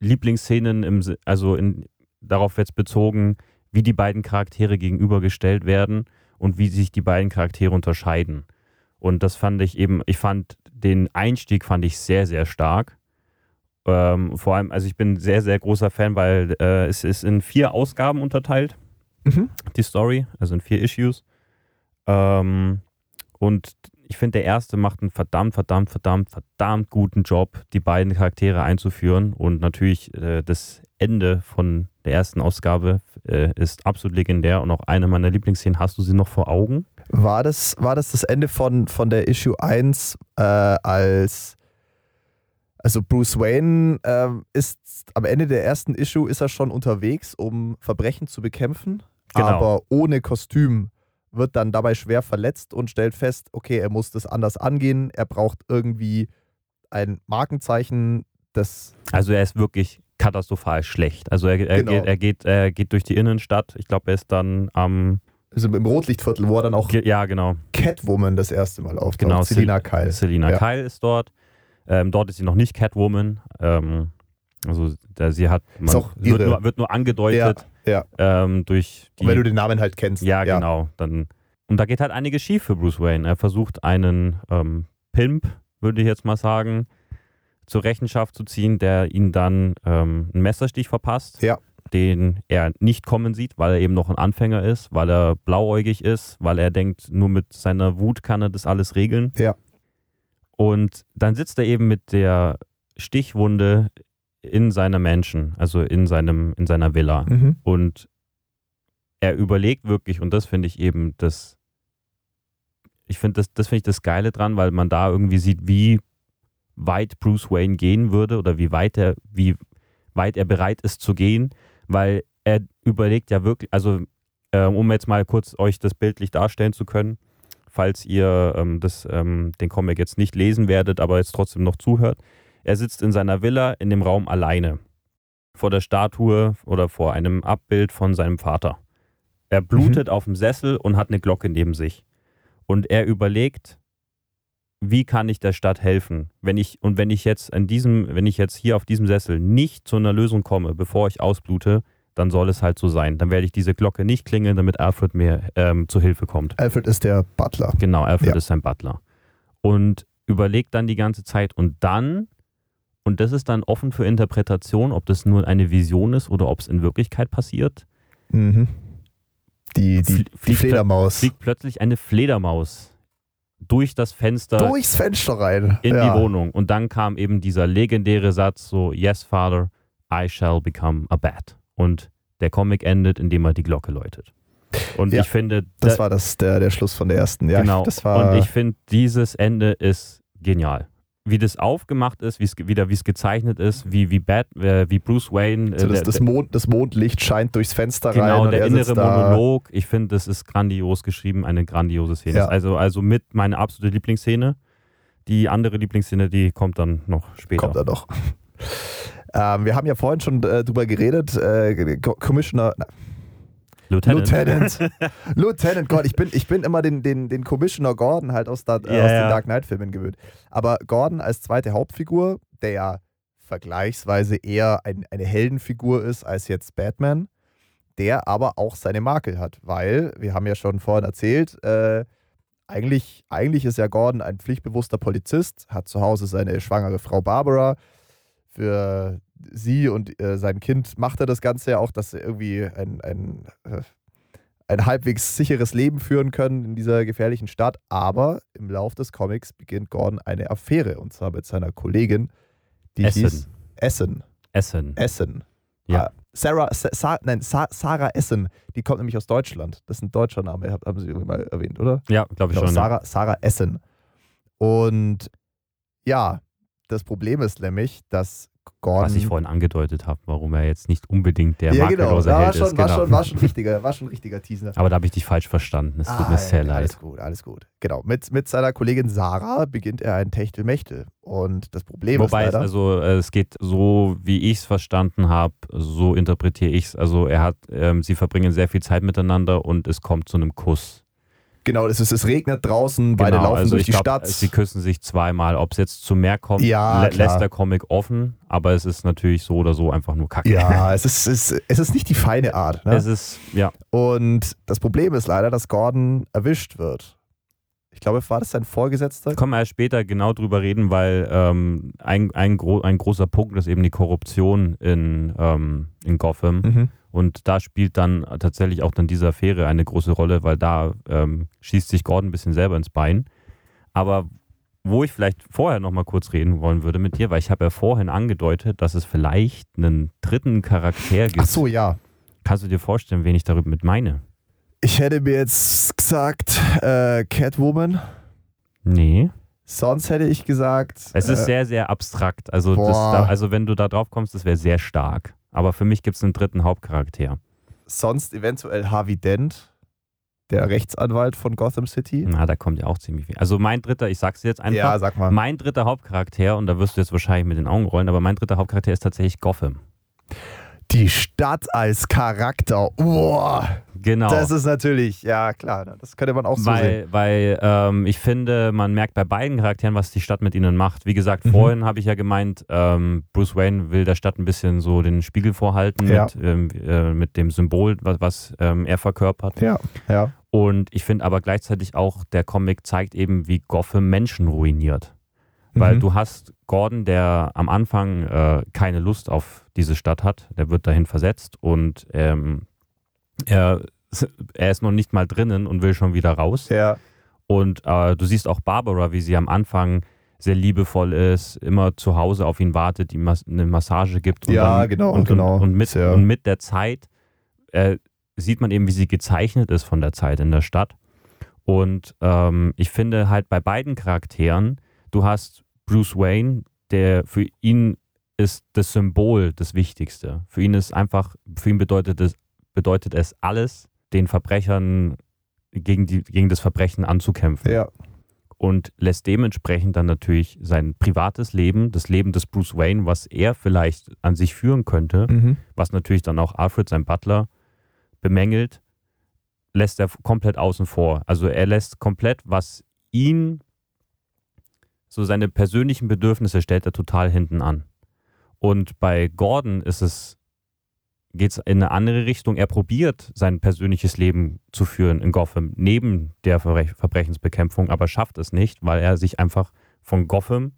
Lieblingsszenen, im, also in, darauf jetzt bezogen, wie die beiden Charaktere gegenübergestellt werden und wie sich die beiden Charaktere unterscheiden. Und das fand ich eben, ich fand den Einstieg fand ich sehr, sehr stark. Ähm, vor allem, also ich bin sehr, sehr großer Fan, weil äh, es ist in vier Ausgaben unterteilt Mhm. die Story, also in vier Issues. Ähm, und ich finde, der erste macht einen verdammt, verdammt, verdammt, verdammt guten Job, die beiden Charaktere einzuführen. Und natürlich äh, das Ende von der ersten Ausgabe äh, ist absolut legendär und auch eine meiner Lieblingsszenen. Hast du sie noch vor Augen? War das, war das das Ende von, von der Issue 1, äh, als also Bruce Wayne ähm, ist am Ende der ersten Issue ist er schon unterwegs, um Verbrechen zu bekämpfen, Genau. aber ohne Kostüm wird dann dabei schwer verletzt und stellt fest, okay, er muss das anders angehen, er braucht irgendwie ein Markenzeichen, das Also er ist wirklich katastrophal schlecht. Also er, er, Genau. geht, er, geht, er geht durch die Innenstadt. Ich glaube, er ist dann am... also im Rotlichtviertel, wo er dann auch Ge- ja, genau. Catwoman das erste Mal auftaucht, Genau, Selina Kyle. Selina Ja. Kyle ist dort. Ähm, dort ist sie noch nicht Catwoman. Ähm, also da, sie hat, man, wird, nur, wird nur angedeutet ja. Ähm, durch die. Und wenn du den Namen halt kennst. ja, genau. Dann, und da geht halt einiges schief für Bruce Wayne. Er versucht einen ähm, Pimp, würde ich jetzt mal sagen, zur Rechenschaft zu ziehen, der ihn dann ähm, einen Messerstich verpasst. Ja. Den er nicht kommen sieht, weil er eben noch ein Anfänger ist, weil er blauäugig ist, weil er denkt, nur mit seiner Wut kann er das alles regeln. Ja. Und dann sitzt er eben mit der Stichwunde in seiner Mansion, also in, seinem, in seiner Villa. Mhm. Und er überlegt wirklich, und das finde ich eben das, ich finde das, das finde ich das Geile dran, weil man da irgendwie sieht, wie weit Bruce Wayne gehen würde oder wie weit er, wie weit er bereit ist zu gehen, weil er überlegt ja wirklich, also ähm, um jetzt mal kurz euch das bildlich darstellen zu können, falls ihr ähm, das, ähm, den Comic jetzt nicht lesen werdet, aber jetzt trotzdem noch zuhört. Er sitzt in seiner Villa in dem Raum alleine vor der Statue oder vor einem Abbild von seinem Vater. Er blutet auf dem Sessel und hat eine Glocke neben sich. Und er überlegt, wie kann ich der Stadt helfen? Wenn ich, und wenn ich jetzt an diesem, wenn ich jetzt hier auf diesem Sessel nicht zu einer Lösung komme, bevor ich ausblute, dann soll es halt so sein. Dann werde ich diese Glocke nicht klingeln, damit Alfred mir ähm, zu Hilfe kommt. Alfred ist der Butler. Genau, Alfred Ja. ist sein Butler. Und überlegt dann die ganze Zeit und dann, und das ist dann offen für Interpretation, ob das nur eine Vision ist oder ob es in Wirklichkeit passiert, Mhm. Die, die, die Fledermaus. fliegt plötzlich eine Fledermaus durch das Fenster Durchs Fenster rein. in ja. die Wohnung. Und dann kam eben dieser legendäre Satz so, Yes, Father, I shall become a bat. Und der Comic endet, indem er die Glocke läutet. Und Ja, ich finde, Das da- war das, der, der Schluss von der ersten. Ja, genau. das war. und ich finde, dieses Ende ist genial. Wie das aufgemacht ist, wie es ge- wieder wie es gezeichnet ist, wie, wie, Bat, äh, wie Bruce Wayne. äh, so das, der- das, Mond, das Mondlicht scheint durchs Fenster rein. Genau, der er innere. Monolog. Ich finde, das ist grandios geschrieben, eine grandiose Szene. Ja. Also, also mit meiner absolute Lieblingsszene. Die andere Lieblingsszene, die kommt dann noch später. Kommt er doch. Ähm, wir haben ja vorhin schon äh, drüber geredet. Äh, Co- Commissioner. na, Lieutenant. Lieutenant. (laughs) Lieutenant, Gott, ich bin, ich bin immer den, den, den Commissioner Gordon halt aus, der, äh, Ja, aus den Dark Knight-Filmen gewöhnt. Aber Gordon als zweite Hauptfigur, der ja vergleichsweise eher ein, eine Heldenfigur ist als jetzt Batman, der aber auch seine Makel hat, weil, wir haben ja schon vorhin erzählt, äh, eigentlich, eigentlich ist ja Gordon ein pflichtbewusster Polizist, hat zu Hause seine schwangere Frau Barbara. Für sie und äh, sein Kind macht er das Ganze ja auch, dass er irgendwie ein, ein, äh, ein halbwegs sicheres Leben führen können in dieser gefährlichen Stadt. Aber im Lauf des Comics beginnt Gordon eine Affäre und zwar mit seiner Kollegin, die Essen. hieß Essen. Essen. Essen. Ja. Ah, Sarah, Sa nein, Sa Sarah Essen, die kommt nämlich aus Deutschland. Das ist ein deutscher Name, hab- haben Sie irgendwie mal erwähnt, oder? Ja, glaube ich Genau, schon. ja. Sarah, Sarah Essen. Und ja, das Problem ist nämlich, dass Gordon. Was ich vorhin angedeutet habe, warum er jetzt nicht unbedingt der ja, genau, makellose war Held schon, ist. war, Genau. schon, war schon richtiger, war schon ein richtiger Teaser. Aber da habe ich dich falsch verstanden. Es tut Ah, mir sehr ja, Alles leid. gut, alles gut. Genau. Mit, mit seiner Kollegin Sarah beginnt er ein Techtelmechtel. Und das Problem Wobei ist leider, also es geht so, wie ich es verstanden habe, so interpretiere ich es. Also er hat, ähm, sie verbringen sehr viel Zeit miteinander und es kommt zu einem Kuss. Genau, es, ist, es regnet draußen, beide laufen also durch die glaub, Stadt. Sie küssen sich zweimal. Ob es jetzt zu mehr kommt, Ja, lä- lässt der Comic offen, aber es ist natürlich so oder so einfach nur Kacke. ja, (laughs) es ist, es, es ist nicht die feine Art. Ne? Es ist, ja, Und das Problem ist leider, dass Gordon erwischt wird. Ich glaube, war das sein Vorgesetzter? können wir später genau drüber reden, weil ähm, ein, ein, gro ein großer Punkt ist eben die Korruption in, ähm, in Gotham. Mhm. Und da spielt dann tatsächlich auch dann diese Affäre eine große Rolle, weil da ähm, schießt sich Gordon ein bisschen selber ins Bein. Aber wo ich vielleicht vorher noch mal kurz reden wollen würde mit dir, weil ich habe ja vorhin angedeutet, dass es vielleicht einen dritten Charakter gibt. Ach so, ja. Kannst du dir vorstellen, wen ich darüber mit meine? Ich hätte mir jetzt gesagt, äh, Catwoman. Nee. Sonst hätte ich gesagt. Es ist äh, sehr, sehr abstrakt. Also, das, also wenn du da drauf kommst, das wäre sehr stark. Aber für mich gibt es einen dritten Hauptcharakter. sonst eventuell Harvey Dent, der Rechtsanwalt von Gotham City. Na, da kommt ja auch ziemlich viel. Also mein dritter, ich sag's dir jetzt einfach, Ja, sag mal. Mein dritter Hauptcharakter, und da wirst du jetzt wahrscheinlich mit den Augen rollen, aber mein dritter Hauptcharakter ist tatsächlich Gotham. Die Stadt als Charakter. Boah, Genau. das ist natürlich, ja klar, das könnte man auch so sehen. weil weil ähm, ich finde, man merkt bei beiden Charakteren, was die Stadt mit ihnen macht. Wie gesagt, Mhm. vorhin habe ich ja gemeint, ähm, Bruce Wayne will der Stadt ein bisschen so den Spiegel vorhalten Ja. mit, ähm, äh, mit dem Symbol, was, was ähm, er verkörpert. Ja, ja. Und ich finde aber gleichzeitig auch, der Comic zeigt eben, wie Gotham Menschen ruiniert. Weil Mhm. du hast Gordon, der am Anfang äh, keine Lust auf diese Stadt hat, der wird dahin versetzt und ähm, er, er ist noch nicht mal drinnen und will schon wieder raus. Ja, Und äh, du siehst auch Barbara, wie sie am Anfang sehr liebevoll ist, immer zu Hause auf ihn wartet, ihm mas eine Massage gibt. Und Ja, dann, genau, und, genau. Und, und, mit, Sehr- und mit der Zeit äh, sieht man eben, wie sie gezeichnet ist von der Zeit in der Stadt. Und ähm, ich finde halt bei beiden Charakteren, du hast Bruce Wayne, der für ihn ist das Symbol das Wichtigste. Für ihn ist einfach, für ihn bedeutet es, bedeutet es alles, den Verbrechern gegen, die, gegen das Verbrechen anzukämpfen. ja. Und lässt dementsprechend dann natürlich sein privates Leben, das Leben des Bruce Wayne, was er vielleicht an sich führen könnte, Mhm. was natürlich dann auch Alfred, sein Butler, bemängelt, lässt er komplett außen vor. Also er lässt komplett, was ihn, so seine persönlichen Bedürfnisse stellt er total hinten an. Und bei Gordon ist es, geht es in eine andere Richtung. Er probiert, sein persönliches Leben zu führen in Gotham, neben der Verbrech Verbrechensbekämpfung, aber schafft es nicht, weil er sich einfach von Gotham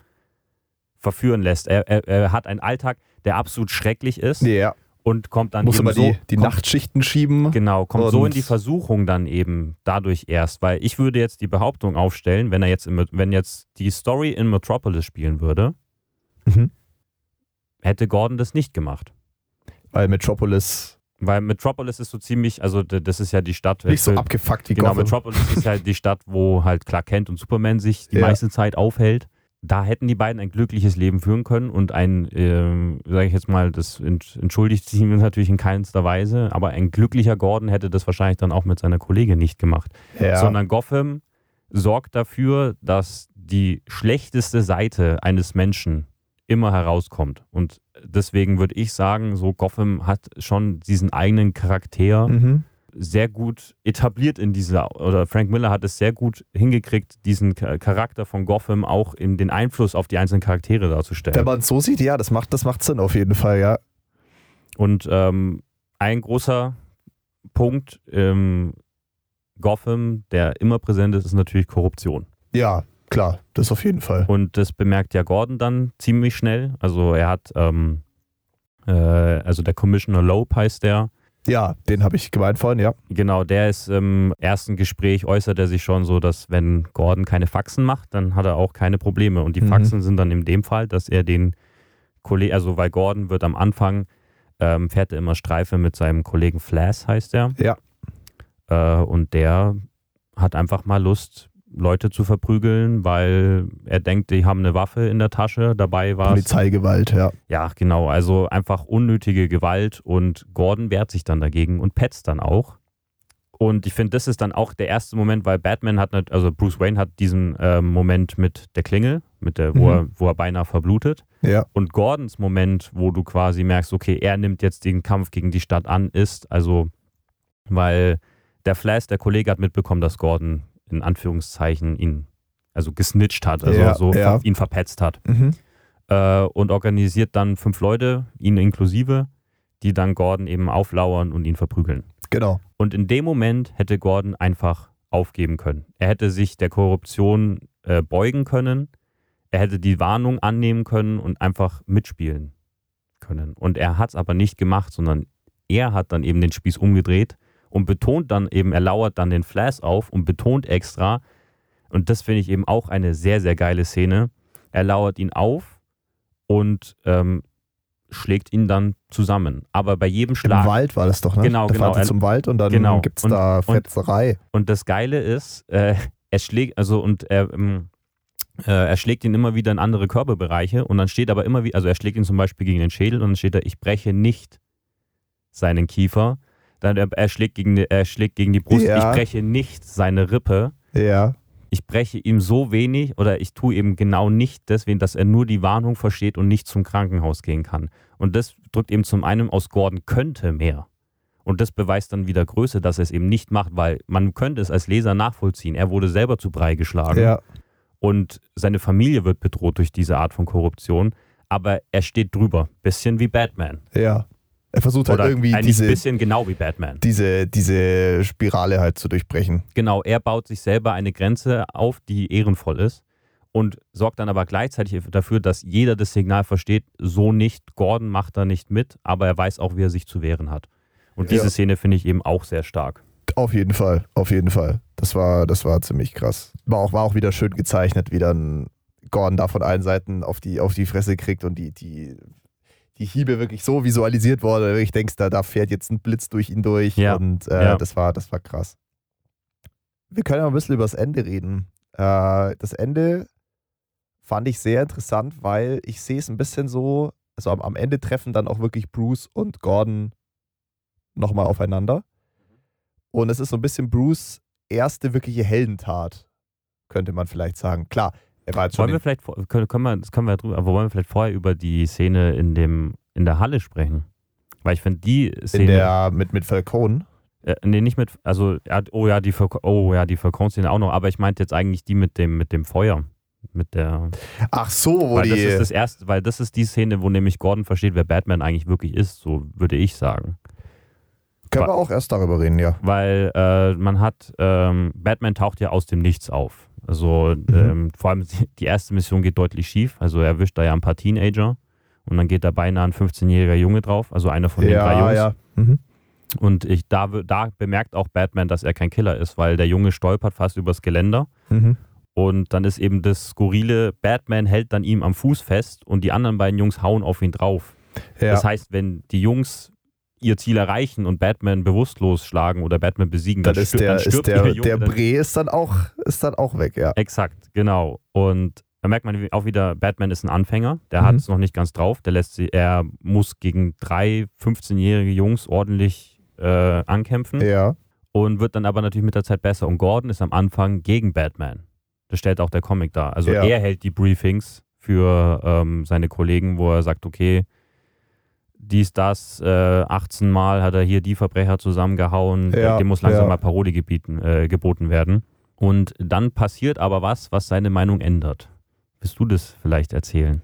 verführen lässt. Er, er, er hat einen Alltag, der absolut schrecklich ist Ja, und kommt dann muss immer so, die, die kommt, Nachtschichten schieben. Genau, kommt so in die Versuchung dann eben dadurch erst, weil ich würde jetzt die Behauptung aufstellen, wenn er jetzt, im, wenn jetzt die Story in Metropolis spielen würde, Mhm. hätte Gordon das nicht gemacht. Weil Metropolis Weil Metropolis ist so ziemlich, also das ist ja die Stadt. nicht so abgefuckt wie Genau, Gotham. Metropolis ist halt die Stadt, wo halt Clark Kent und Superman sich die Ja. meiste Zeit aufhält. Da hätten die beiden ein glückliches Leben führen können und ein, ähm, sage ich jetzt mal, das ent- entschuldigt sich natürlich in keinster Weise, aber ein glücklicher Gordon hätte das wahrscheinlich dann auch mit seiner Kollegin nicht gemacht. ja. Sondern Gotham sorgt dafür, dass die schlechteste Seite eines Menschen immer herauskommt. Und deswegen würde ich sagen, so Gotham hat schon diesen eigenen Charakter mhm. Sehr gut etabliert in dieser, oder Frank Miller hat es sehr gut hingekriegt, diesen Cha- Charakter von Gotham auch in den Einfluss auf die einzelnen Charaktere Wenn darzustellen. man es so sieht, ja, das macht, das macht Sinn auf jeden Fall, ja. Und ähm, ein großer Punkt im Gotham, der immer präsent ist, ist natürlich Korruption. Ja, klar, das auf jeden Fall. Und das bemerkt ja Gordon dann ziemlich schnell. Also er hat, ähm, äh, also der Commissioner Loeb heißt der, Ja, den habe ich gemeint vorhin, ja. Genau, der ist im ersten Gespräch äußert er sich schon so, dass wenn Gordon keine Faxen macht, dann hat er auch keine Probleme. Und die Mhm. Faxen sind dann in dem Fall, dass er den Kollegen, also weil Gordon wird am Anfang, ähm, fährt er immer Streife mit seinem Kollegen Flass, heißt er. Ja. Äh, und der hat einfach mal Lust, Leute zu verprügeln, weil er denkt, die haben eine Waffe in der Tasche. Dabei war Polizeigewalt, ja. ja, genau. Also einfach unnötige Gewalt und Gordon wehrt sich dann dagegen und petzt dann auch. Und ich finde, das ist dann auch der erste Moment, weil Batman hat, nicht, also Bruce Wayne hat diesen ähm, Moment mit der Klingel, mit der, wo, Mhm. er, wo er beinahe verblutet. Ja, Und Gordons Moment, wo du quasi merkst, okay, er nimmt jetzt den Kampf gegen die Stadt an, ist also, weil der Flash, der Kollege, hat mitbekommen, dass Gordon in Anführungszeichen ihn also gesnitcht hat, also Ja, so ja. ihn verpetzt hat mhm. äh, und organisiert dann fünf Leute, ihn inklusive, die dann Gordon eben auflauern und ihn verprügeln. genau. Und in dem Moment hätte Gordon einfach aufgeben können. Er hätte sich der Korruption äh, beugen können, er hätte die Warnung annehmen können und einfach mitspielen können. Und er hat es aber nicht gemacht, sondern er hat dann eben den Spieß umgedreht und betont dann eben, er lauert dann den Flash auf und betont extra, und das finde ich eben auch eine sehr, sehr geile Szene, er lauert ihn auf und ähm, schlägt ihn dann zusammen. Aber bei jedem Im Schlag. Wald war das doch, ne? Genau, da genau. sie zum Wald und dann Genau. gibt es Und- da und- Fetzerei. Und das Geile ist, äh, er schlägt, also und er, ähm, äh, er schlägt ihn immer wieder in andere Körperbereiche und dann steht aber immer wieder, also er schlägt ihn zum Beispiel gegen den Schädel und dann steht da, ich breche nicht seinen Kiefer. Dann er, er, schlägt gegen, die- er schlägt gegen die Brust, Ja. ich breche nicht seine Rippe. ja, Ich breche ihm so wenig oder ich tue eben genau nicht deswegen, dass er nur die Warnung versteht und nicht zum Krankenhaus gehen kann. Und das drückt eben zum einen aus Gordon könnte mehr. Und das beweist dann wieder Größe, dass er es eben nicht macht, weil man könnte es als Leser nachvollziehen. Er wurde selber zu Brei geschlagen ja, und seine Familie wird bedroht durch diese Art von Korruption, aber er steht drüber. Bisschen wie Batman. ja. Er versucht halt Oder irgendwie diese, ein bisschen genau wie Batman. diese, diese Spirale halt zu durchbrechen. Genau, er baut sich selber eine Grenze auf, die ehrenvoll ist und sorgt dann aber gleichzeitig dafür, dass jeder das Signal versteht, so nicht, Gordon macht da nicht mit, aber er weiß auch, wie er sich zu wehren hat. Und diese Ja. Szene finde ich eben auch sehr stark. Auf jeden Fall, auf jeden Fall. Das war, das war ziemlich krass. War auch, war auch wieder schön gezeichnet, wie dann Gordon da von allen Seiten auf die, auf die Fresse kriegt und die, die, die Hiebe wirklich so visualisiert wurde. Ich denkst, da, da fährt jetzt ein Blitz durch ihn durch Ja, und äh, ja. das, war, das war krass. Wir können aber ein bisschen über das Ende reden. Äh, das Ende fand ich sehr interessant, weil ich sehe es ein bisschen so, also am, am Ende treffen dann auch wirklich Bruce und Gordon nochmal aufeinander. Und es ist so ein bisschen Bruce erste wirkliche Heldentat, könnte man vielleicht sagen. Klar, er war jetzt Wollen wir vielleicht, können, können wir, das können wir drüber, aber wollen wir vielleicht vorher über die Szene in, dem, in der Halle sprechen? Weil ich finde, die Szene. in der mit, mit Falcone. Äh, nee, nicht mit, also, oh ja, die, Falco- oh ja, die Falcon-Szene auch noch, aber ich meinte jetzt eigentlich die mit dem, mit dem Feuer. Mit der, Ach so, wo weil die. das ist das erste, weil das ist die Szene, wo nämlich Gordon versteht, wer Batman eigentlich wirklich ist, so würde ich sagen. können wir auch erst darüber reden, ja. Weil äh, man hat, ähm, Batman taucht ja aus dem Nichts auf. Also Mhm. ähm, vor allem die erste Mission geht deutlich schief. Also er erwischt da ja ein paar Teenager und dann geht da beinahe ein 15-jähriger Junge drauf, also einer von den drei Jungs. ja. Mhm. Und ich, da, da bemerkt auch Batman, dass er kein Killer ist, weil der Junge stolpert fast übers Geländer. Mhm. Und dann ist eben das skurrile, Batman hält dann ihm am Fuß fest und die anderen beiden Jungs hauen auf ihn drauf. Ja. Das heißt, wenn die Jungs ihr Ziel erreichen und Batman bewusstlos schlagen oder Batman besiegen, dann dann, ist der, dann ist der, Junge. der dann, Bre ist dann auch, ist dann auch weg, ja. exakt, genau. Und da merkt man auch wieder, Batman ist ein Anfänger, der Mhm. hat es noch nicht ganz drauf. Der lässt sie, er muss gegen drei 15-jährige Jungs ordentlich äh, ankämpfen Ja. und wird dann aber natürlich mit der Zeit besser. Und Gordon ist am Anfang gegen Batman. Das stellt auch der Comic dar. Also Ja. er hält die Briefings für ähm, seine Kollegen, wo er sagt, okay, dies, das, äh, 18 Mal hat er hier die Verbrecher zusammengehauen, Ja, dem muss langsam ja. mal Paroli gebieten, äh, geboten werden. Und dann passiert aber was, was seine Meinung ändert. Willst du das vielleicht erzählen?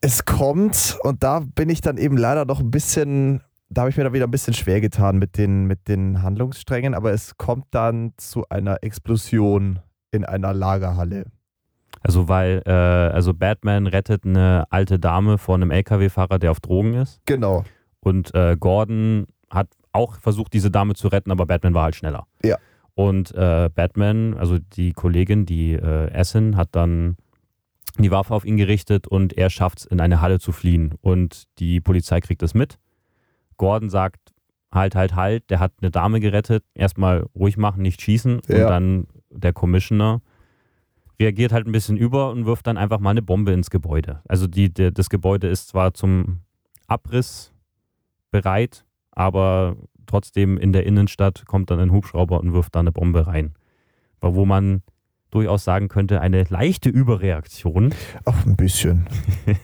Es kommt, und da bin ich dann eben leider noch ein bisschen, da habe ich mir dann wieder ein bisschen schwer getan mit den, mit den Handlungssträngen, aber es kommt dann zu einer Explosion in einer Lagerhalle. Also weil, äh, also Batman rettet eine alte Dame vor einem LKW-Fahrer, der auf Drogen ist. Genau. Und äh, Gordon hat auch versucht, diese Dame zu retten, aber Batman war halt schneller. Ja. Und äh, Batman, also die Kollegin, die äh, Essen, hat dann die Waffe auf ihn gerichtet und er schafft es, in eine Halle zu fliehen. Und die Polizei kriegt es mit. Gordon sagt, halt, halt, halt, der hat eine Dame gerettet. Erstmal ruhig machen, nicht schießen. Ja. Und dann der Commissioner reagiert halt ein bisschen über und wirft dann einfach mal eine Bombe ins Gebäude. Also die, der, das Gebäude ist zwar zum Abriss bereit, aber trotzdem in der Innenstadt kommt dann ein Hubschrauber und wirft da eine Bombe rein. Wo man durchaus sagen könnte, eine leichte Überreaktion. Auch ein bisschen. (laughs)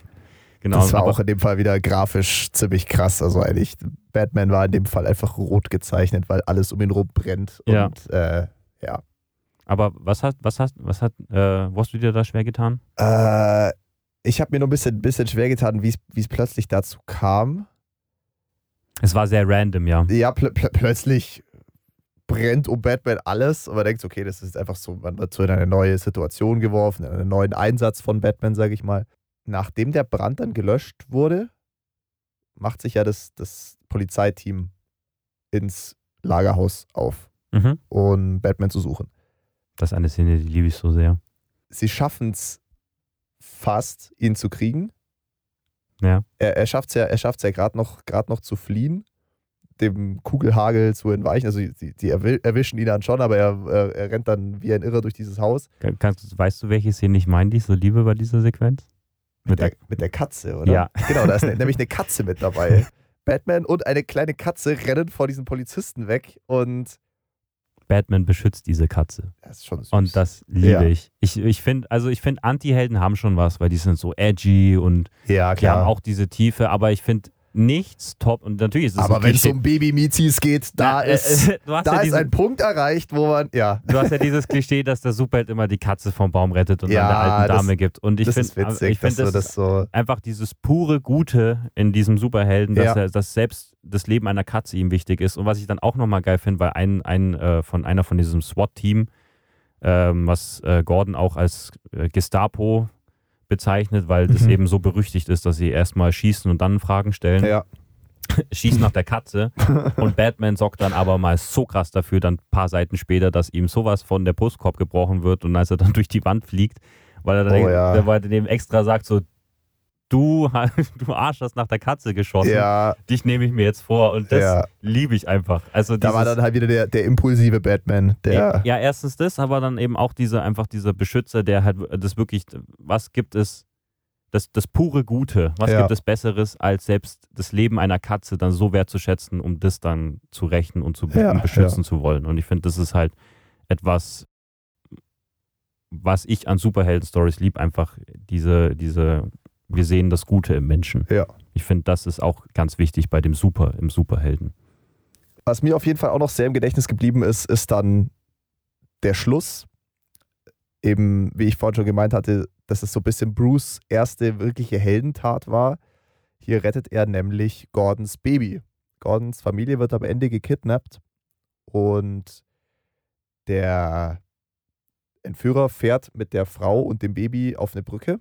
Genau, das war auch in dem Fall wieder grafisch ziemlich krass. Also eigentlich, Batman war in dem Fall einfach rot gezeichnet, weil alles um ihn rum brennt. Ja. Und äh, ja. Aber was hat, was hast, was hat, äh, wo hast du dir da schwer getan? Äh, ich habe mir nur ein bisschen, bisschen schwer getan, wie es plötzlich dazu kam. Es war sehr random, ja. Ja, pl pl plötzlich brennt um Batman alles und man denkt, okay, das ist einfach so, man wird so in eine neue Situation geworfen, in einen neuen Einsatz von Batman, sage ich mal. Nachdem der Brand dann gelöscht wurde, macht sich ja das, das Polizeiteam ins Lagerhaus auf, Mhm. um Batman zu suchen. Das ist eine Szene, die liebe ich so sehr. Sie schaffen es fast, ihn zu kriegen. Ja. Er, er schafft es ja, er schafft's ja gerade noch, grad noch zu fliehen, dem Kugelhagel zu entweichen. Also die, die erwi- erwischen ihn dann schon, aber er, er, er rennt dann wie ein Irrer durch dieses Haus. Kann- Kannst, weißt du, welche Szene ich meine, die ich so liebe bei dieser Sequenz? Mit der, mit der Katze, oder? Ja. Genau, da ist ne, (laughs) nämlich eine Katze mit dabei. Batman und eine kleine Katze rennen vor diesen Polizisten weg und Batman beschützt diese Katze. das ist schon süß. Und das liebe Ja. ich. Ich, ich finde, also ich finde, Anti-Helden haben schon was, weil die sind so edgy und ja, die haben auch diese Tiefe, aber ich finde nichts top. Und natürlich ist es aber wenn es um Baby-Mizis geht, da Ja, äh, ist, äh, du hast da ja ist diesen, ein Punkt erreicht, wo man, ja, Du hast ja dieses Klischee, dass der Superheld immer die Katze vom Baum rettet und Ja, dann der alten das- Dame gibt. Und ich das finde, ist witzig, ich finde, das, das so, einfach dieses pure Gute in diesem Superhelden, dass, er, dass selbst das Leben einer Katze ihm wichtig ist. Und was ich dann auch nochmal geil finde, weil ein, ein äh, von einer von diesem SWAT-Team, ähm, was äh, Gordon auch als äh, Gestapo bezeichnet, weil das Mhm. eben so berüchtigt ist, dass sie erstmal schießen und dann Fragen stellen, ja, (laughs) schießen nach der Katze. (laughs) und Batman sorgt dann aber mal so krass dafür, dann ein paar Seiten später, dass ihm sowas von der Brustkorb gebrochen wird und als er dann (laughs) durch die Wand fliegt, weil er dann Oh ja. der, weil er dem extra sagt, so, du, (laughs) du Arsch hast nach der Katze geschossen, ja, dich nehme ich mir jetzt vor und das Ja. liebe ich einfach. Also da war dann halt wieder der, der impulsive Batman, der, ja, erstens das, aber dann eben auch dieser, einfach dieser Beschützer, der halt das wirklich, was gibt es, das, das pure Gute, was Ja. gibt es Besseres, als selbst das Leben einer Katze dann so wertzuschätzen, um das dann zu rächen und zu Ja, beschützen zu wollen. Und ich finde, das ist halt etwas, was ich an Superhelden-Stories lieb, einfach diese, diese, wir sehen das Gute im Menschen. Ja. Ich finde, das ist auch ganz wichtig bei dem Super, im Superhelden. Was mir auf jeden Fall auch noch sehr im Gedächtnis geblieben ist, ist dann der Schluss. Eben, wie ich vorhin schon gemeint hatte, dass es so ein bisschen Bruce erste wirkliche Heldentat war. Hier rettet er nämlich Gordons Baby. Gordons Familie wird am Ende gekidnappt und der Entführer fährt mit der Frau und dem Baby auf eine Brücke.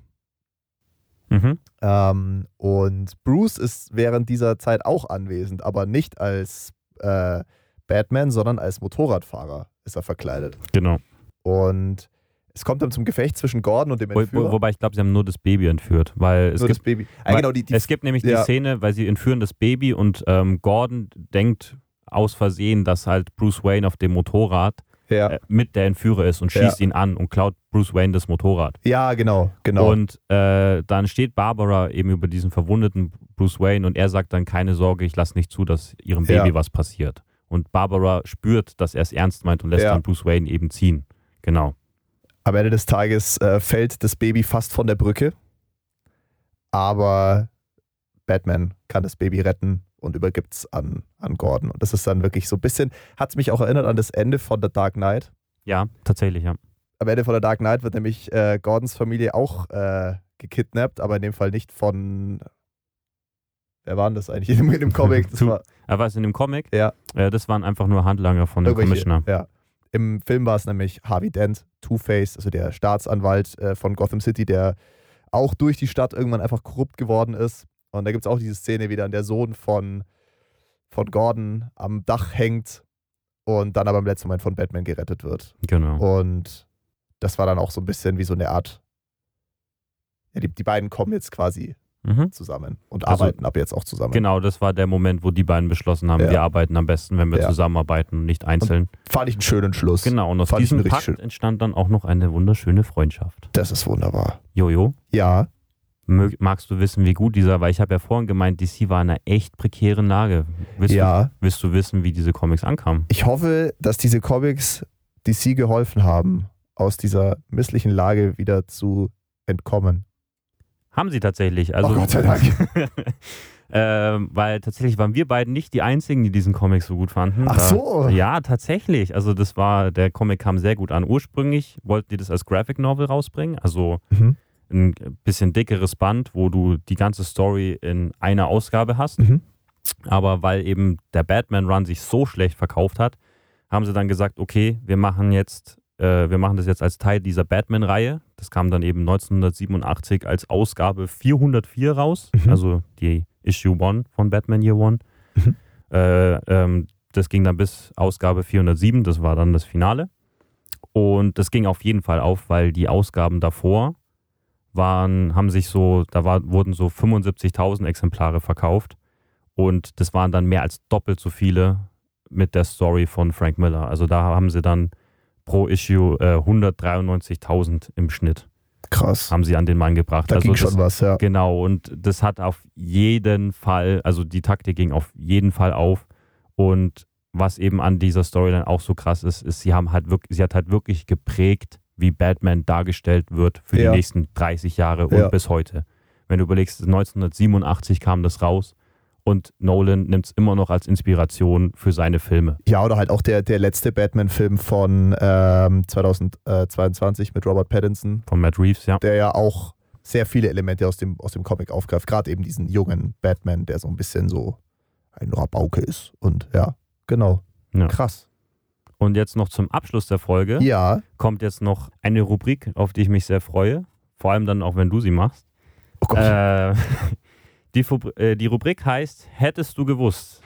Mhm. Ähm, und Bruce ist während dieser Zeit auch anwesend, aber nicht als äh, Batman, sondern als Motorradfahrer ist er verkleidet. Genau. Und es kommt dann zum Gefecht zwischen Gordon und dem Entführer. wo, wobei ich glaube, sie haben nur das Baby entführt, weil es Nur gibt das Baby. Ah, weil genau, die, die, es gibt nämlich die ja. Szene, weil sie entführen das Baby und ähm, Gordon denkt aus Versehen, dass halt Bruce Wayne auf dem Motorrad ja. äh, mit der Entführer ist und Ja. schießt ihn an und klaut Bruce Wayne das Motorrad. ja, genau, genau. Und äh, dann steht Barbara eben über diesen verwundeten Bruce Wayne und er sagt dann, keine Sorge, ich lasse nicht zu, dass ihrem Ja. Baby was passiert. Und Barbara spürt, dass er es ernst meint und lässt Ja. dann Bruce Wayne eben ziehen. Genau. Am Ende des Tages äh, fällt das Baby fast von der Brücke, aber Batman kann das Baby retten und übergibt es an, an Gordon. Und das ist dann wirklich so ein bisschen, hat es mich auch erinnert an das Ende von The Dark Knight. Ja, tatsächlich, ja. am Ende von der Dark Knight wird nämlich äh, Gordons Familie auch äh, gekidnappt, aber in dem Fall nicht von. Wer war denn das eigentlich (laughs) in dem Comic? Das war Aber was in dem Comic? Ja. Äh, das waren einfach nur Handlanger von dem Commissioner. Ja. Im Film war es nämlich Harvey Dent, Two-Face, also der Staatsanwalt äh, von Gotham City, der auch durch die Stadt irgendwann einfach korrupt geworden ist. Und da gibt es auch diese Szene, wie dann der Sohn von, von Gordon am Dach hängt und dann aber im letzten Moment von Batman gerettet wird. Genau. Und das war dann auch so ein bisschen wie so eine Art. Ja, die, die beiden kommen jetzt quasi Mhm. zusammen und Also- arbeiten ab jetzt auch zusammen. Genau, das war der Moment, wo die beiden beschlossen haben, Ja. wir arbeiten am besten, wenn wir Ja. zusammenarbeiten und nicht einzeln. Fand ich einen schönen Schluss. Genau, und aus Fand diesem Pakt entstand dann auch noch eine wunderschöne Freundschaft. Das ist wunderbar. Jojo, Ja, magst du wissen, wie gut dieser, weil ich habe ja vorhin gemeint, DC war in einer echt prekären Lage. Willst, ja. du, willst du wissen, wie diese Comics ankamen? Ich hoffe, dass diese Comics DC geholfen haben, aus dieser misslichen Lage wieder zu entkommen. Haben sie tatsächlich. Also, oh Gott sei Dank. (laughs) ähm, weil tatsächlich waren wir beiden nicht die einzigen, die diesen Comic so gut fanden. Ach Da- so. Ja, tatsächlich. Also das war, der Comic kam sehr gut an. Ursprünglich wollten die das als Graphic Novel rausbringen, also Mhm. Ein bisschen dickeres Band, wo du die ganze Story in einer Ausgabe hast. Mhm. Aber weil eben der Batman Run sich so schlecht verkauft hat, haben sie dann gesagt, okay, wir machen jetzt, äh, wir machen das jetzt als Teil dieser Batman-Reihe. Das kam dann eben 1987 als Ausgabe 404 raus, Mhm. also die Issue 1 von Batman Year One. Mhm. Äh, ähm, das ging dann bis Ausgabe 407, das war dann das Finale. Und das ging auf jeden Fall auf, weil die Ausgaben davor waren, haben sich so, da war, wurden so 75.000 Exemplare verkauft. Und das waren dann mehr als doppelt so viele mit der Story von Frank Miller. Also da haben sie dann pro Issue äh, 193.000 im Schnitt, Krass. haben sie an den Mann gebracht. Da also ging das, schon was, ja. Genau, und das hat auf jeden Fall, also die Taktik ging auf jeden Fall auf. Und was eben an dieser Storyline auch so krass ist, ist, sie haben halt wirklich, sie hat halt wirklich geprägt, wie Batman dargestellt wird für Ja. die nächsten 30 Jahre und Ja. bis heute. Wenn du überlegst, 1987 kam das raus und Nolan nimmt es immer noch als Inspiration für seine Filme. Ja, oder halt auch der, der letzte Batman-Film von ähm, 2022 mit Robert Pattinson, Von Matt Reeves, ja. der ja auch sehr viele Elemente aus dem, aus dem Comic aufgreift. Gerade eben diesen jungen Batman, der so ein bisschen so ein Rabauke ist. Und ja, genau. Ja. Krass. Und jetzt noch zum Abschluss der Folge Ja. kommt jetzt noch eine Rubrik, auf die ich mich sehr freue. Vor allem dann auch, wenn du sie machst. Oh Gott. Äh, (laughs) die, äh, die Rubrik heißt Hättest du gewusst?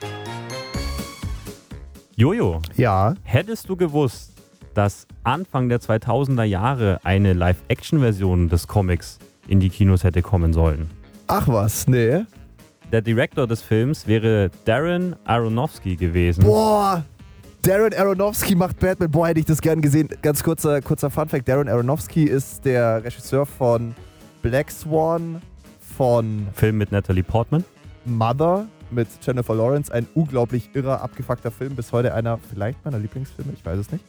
Jojo, ja. hättest du gewusst, dass Anfang der 2000er Jahre eine Live-Action-Version des Comics in die Kinos hätte kommen sollen? Ach was, nee. Der Director des Films wäre Darren Aronofsky gewesen. Boah. Darren Aronofsky macht Batman. Boah, hätte ich das gern gesehen. Ganz kurzer, kurzer Funfact. Darren Aronofsky ist der Regisseur von Black Swan, von Film mit Natalie Portman. Mother mit Jennifer Lawrence. Ein unglaublich irrer, abgefuckter Film. Bis heute einer vielleicht meiner Lieblingsfilme. Ich weiß es nicht.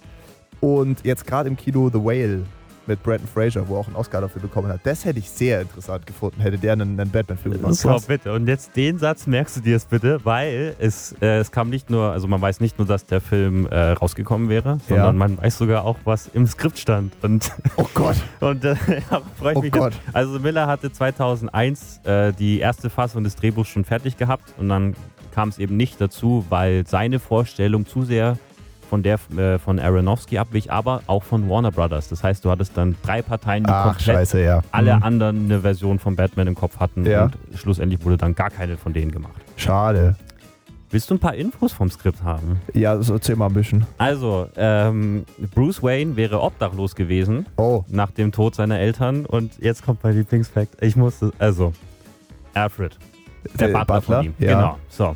Und jetzt gerade im Kino The Whale mit Brandon Fraser, wo er auch einen Oscar dafür bekommen hat. Das hätte ich sehr interessant gefunden, hätte der einen, einen Batman-Film gemacht. So, bitte. Und jetzt den Satz merkst du dir es bitte, weil es, äh, es kam nicht nur, also man weiß nicht nur, dass der Film äh, rausgekommen wäre, sondern Ja. man weiß sogar auch, was im Skript stand. Und, (laughs) Oh Gott. (laughs) und äh, (laughs) ja, freue ich Oh mich. Gott. Jetzt. Also Miller hatte 2001 äh, die erste Fassung des Drehbuchs schon fertig gehabt und dann kam es eben nicht dazu, weil seine Vorstellung zu sehr von der äh, von Aronofsky abwich, aber auch von Warner Brothers. Das heißt, du hattest dann drei Parteien, die Ach, komplett scheiße, ja. alle Hm. anderen eine Version von Batman im Kopf hatten Ja. und schlussendlich wurde dann gar keine von denen gemacht. Schade. Willst du ein paar Infos vom Skript haben? Ja, so erzähl mal ein bisschen. Also, ähm, Bruce Wayne wäre obdachlos gewesen Oh, nach dem Tod seiner Eltern und jetzt kommt mein Lieblingsfakt. Ich musste, also, Alfred, der, Butler, von ihm. Ja. Genau, so.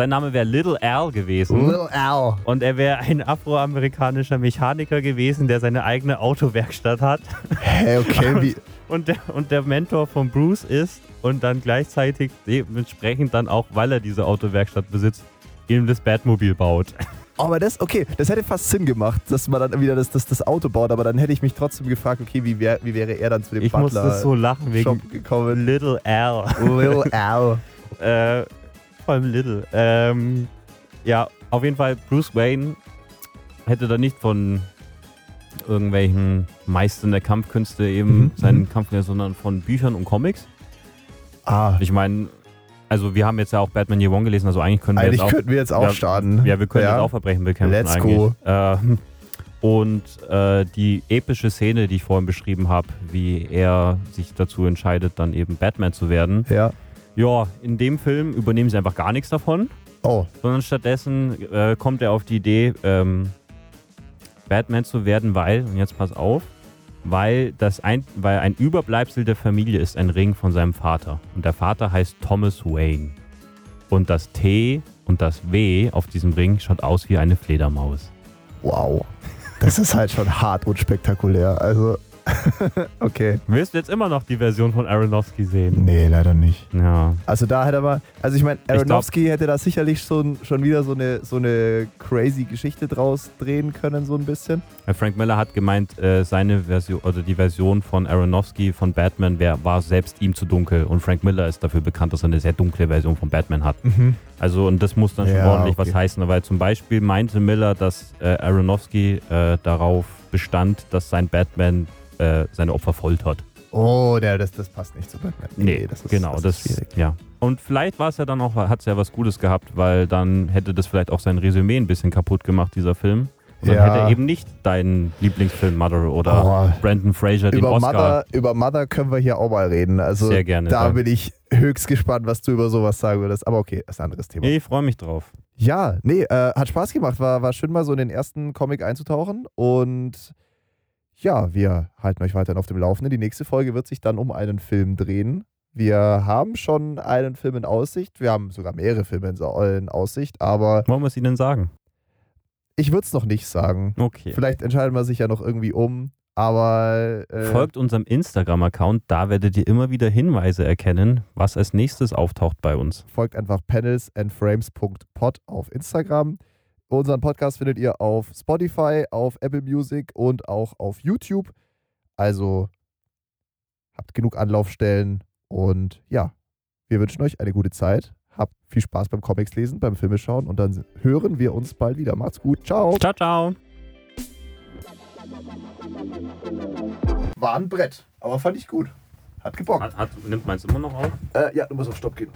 Sein Name wäre Little Al gewesen. Little Al. Und er wäre ein afroamerikanischer Mechaniker gewesen, der seine eigene Autowerkstatt hat. Hä, okay, (laughs) wie. Und der, und der Mentor von Bruce ist und dann gleichzeitig dementsprechend dann auch, weil er diese Autowerkstatt besitzt, ihm das Batmobil baut. (laughs) Aber das, okay, das hätte fast Sinn gemacht, dass man dann wieder das, das, das Auto baut, aber dann hätte ich mich trotzdem gefragt, okay, wie, wär, wie wäre er dann zu dem Ich musste Butler so lachen wegen Shop gekommen? Little Al. Little (laughs) Al. äh, allem Little. Ähm, ja, auf jeden Fall, Bruce Wayne hätte da nicht von irgendwelchen Meistern der Kampfkünste eben Mhm, seinen mhm. Kampf, sondern von Büchern und Comics. Ah, Ich meine, also wir haben jetzt ja auch Batman Year One gelesen, also eigentlich können wir eigentlich jetzt auch könnten wir jetzt auch ja, starten. Ja, wir können Ja. jetzt auch Verbrechen bekämpfen Let's eigentlich. go. Ähm, und äh, die epische Szene, die ich vorhin beschrieben habe, wie er sich dazu entscheidet, dann eben Batman zu werden. Ja. Ja, in dem Film übernehmen sie einfach gar nichts davon. Oh, sondern stattdessen äh, kommt er auf die Idee, ähm, Batman zu werden, weil, und jetzt pass auf, weil, das ein, weil ein Überbleibsel der Familie ist ein Ring von seinem Vater. Und der Vater heißt Thomas Wayne. Und das T und das W auf diesem Ring schaut aus wie eine Fledermaus. wow. Das ist halt schon hart und spektakulär. Also, (laughs) okay. Willst du jetzt immer noch die Version von Aronofsky sehen? Nee, leider nicht. Ja. Also da hätte man, also ich meine, glaub- Aronofsky hätte da sicherlich schon, schon wieder so eine, so eine crazy Geschichte draus drehen können, so ein bisschen. Frank Miller hat gemeint, äh, seine Version oder die Version von Aronofsky von Batman wär, war selbst ihm zu dunkel und Frank Miller ist dafür bekannt, dass er eine sehr dunkle Version von Batman hat. Also und das muss dann schon Ja, ordentlich okay. was heißen, weil zum Beispiel meinte Miller, dass äh, Aronofsky äh, darauf bestand, dass sein Batman äh, seine Opfer foltert. Oh, der, das, das passt nicht zu Batman. das ist, genau, das das, ist schwierig. ja. Und vielleicht war es ja dann auch, hat es ja was Gutes gehabt, weil dann hätte das vielleicht auch sein Resümee ein bisschen kaputt gemacht, dieser Film. Und dann Ja. hätte er eben nicht deinen Lieblingsfilm Mother oder Oh, Brandon Fraser den über, Oscar. Mother, über Mother können wir hier auch mal reden. Also Sehr gerne, da ja. bin ich höchst gespannt, was du über sowas sagen würdest. Aber okay, das ist ein anderes Thema. Ich freue mich drauf. Ja, nee, äh, hat Spaß gemacht. War, war schön, mal so in den ersten Comic einzutauchen. Und ja, wir halten euch weiterhin auf dem Laufenden. Die nächste Folge wird sich dann um einen Film drehen. Wir haben schon einen Film in Aussicht. Wir haben sogar mehrere Filme in Aussicht, aber Wollen wir es Ihnen sagen? ich würde es noch nicht sagen. Okay. Vielleicht entscheiden wir sich ja noch irgendwie um. Aber äh, Folgt unserem Instagram-Account, da werdet ihr immer wieder Hinweise erkennen, was als nächstes auftaucht bei uns. folgt einfach panelsandframes.pod auf Instagram. Unseren Podcast findet ihr auf Spotify, auf Apple Music und auch auf YouTube. Also habt genug Anlaufstellen und ja, wir wünschen euch eine gute Zeit. Habt viel Spaß beim Comics lesen, beim Filme schauen und dann hören wir uns bald wieder. Macht's gut. Ciao. Ciao, ciao. War ein Brett, aber fand ich gut. Hat gebockt. Hat, hat, nimmt meins immer noch auf? Äh, ja, du musst auf Stopp gehen.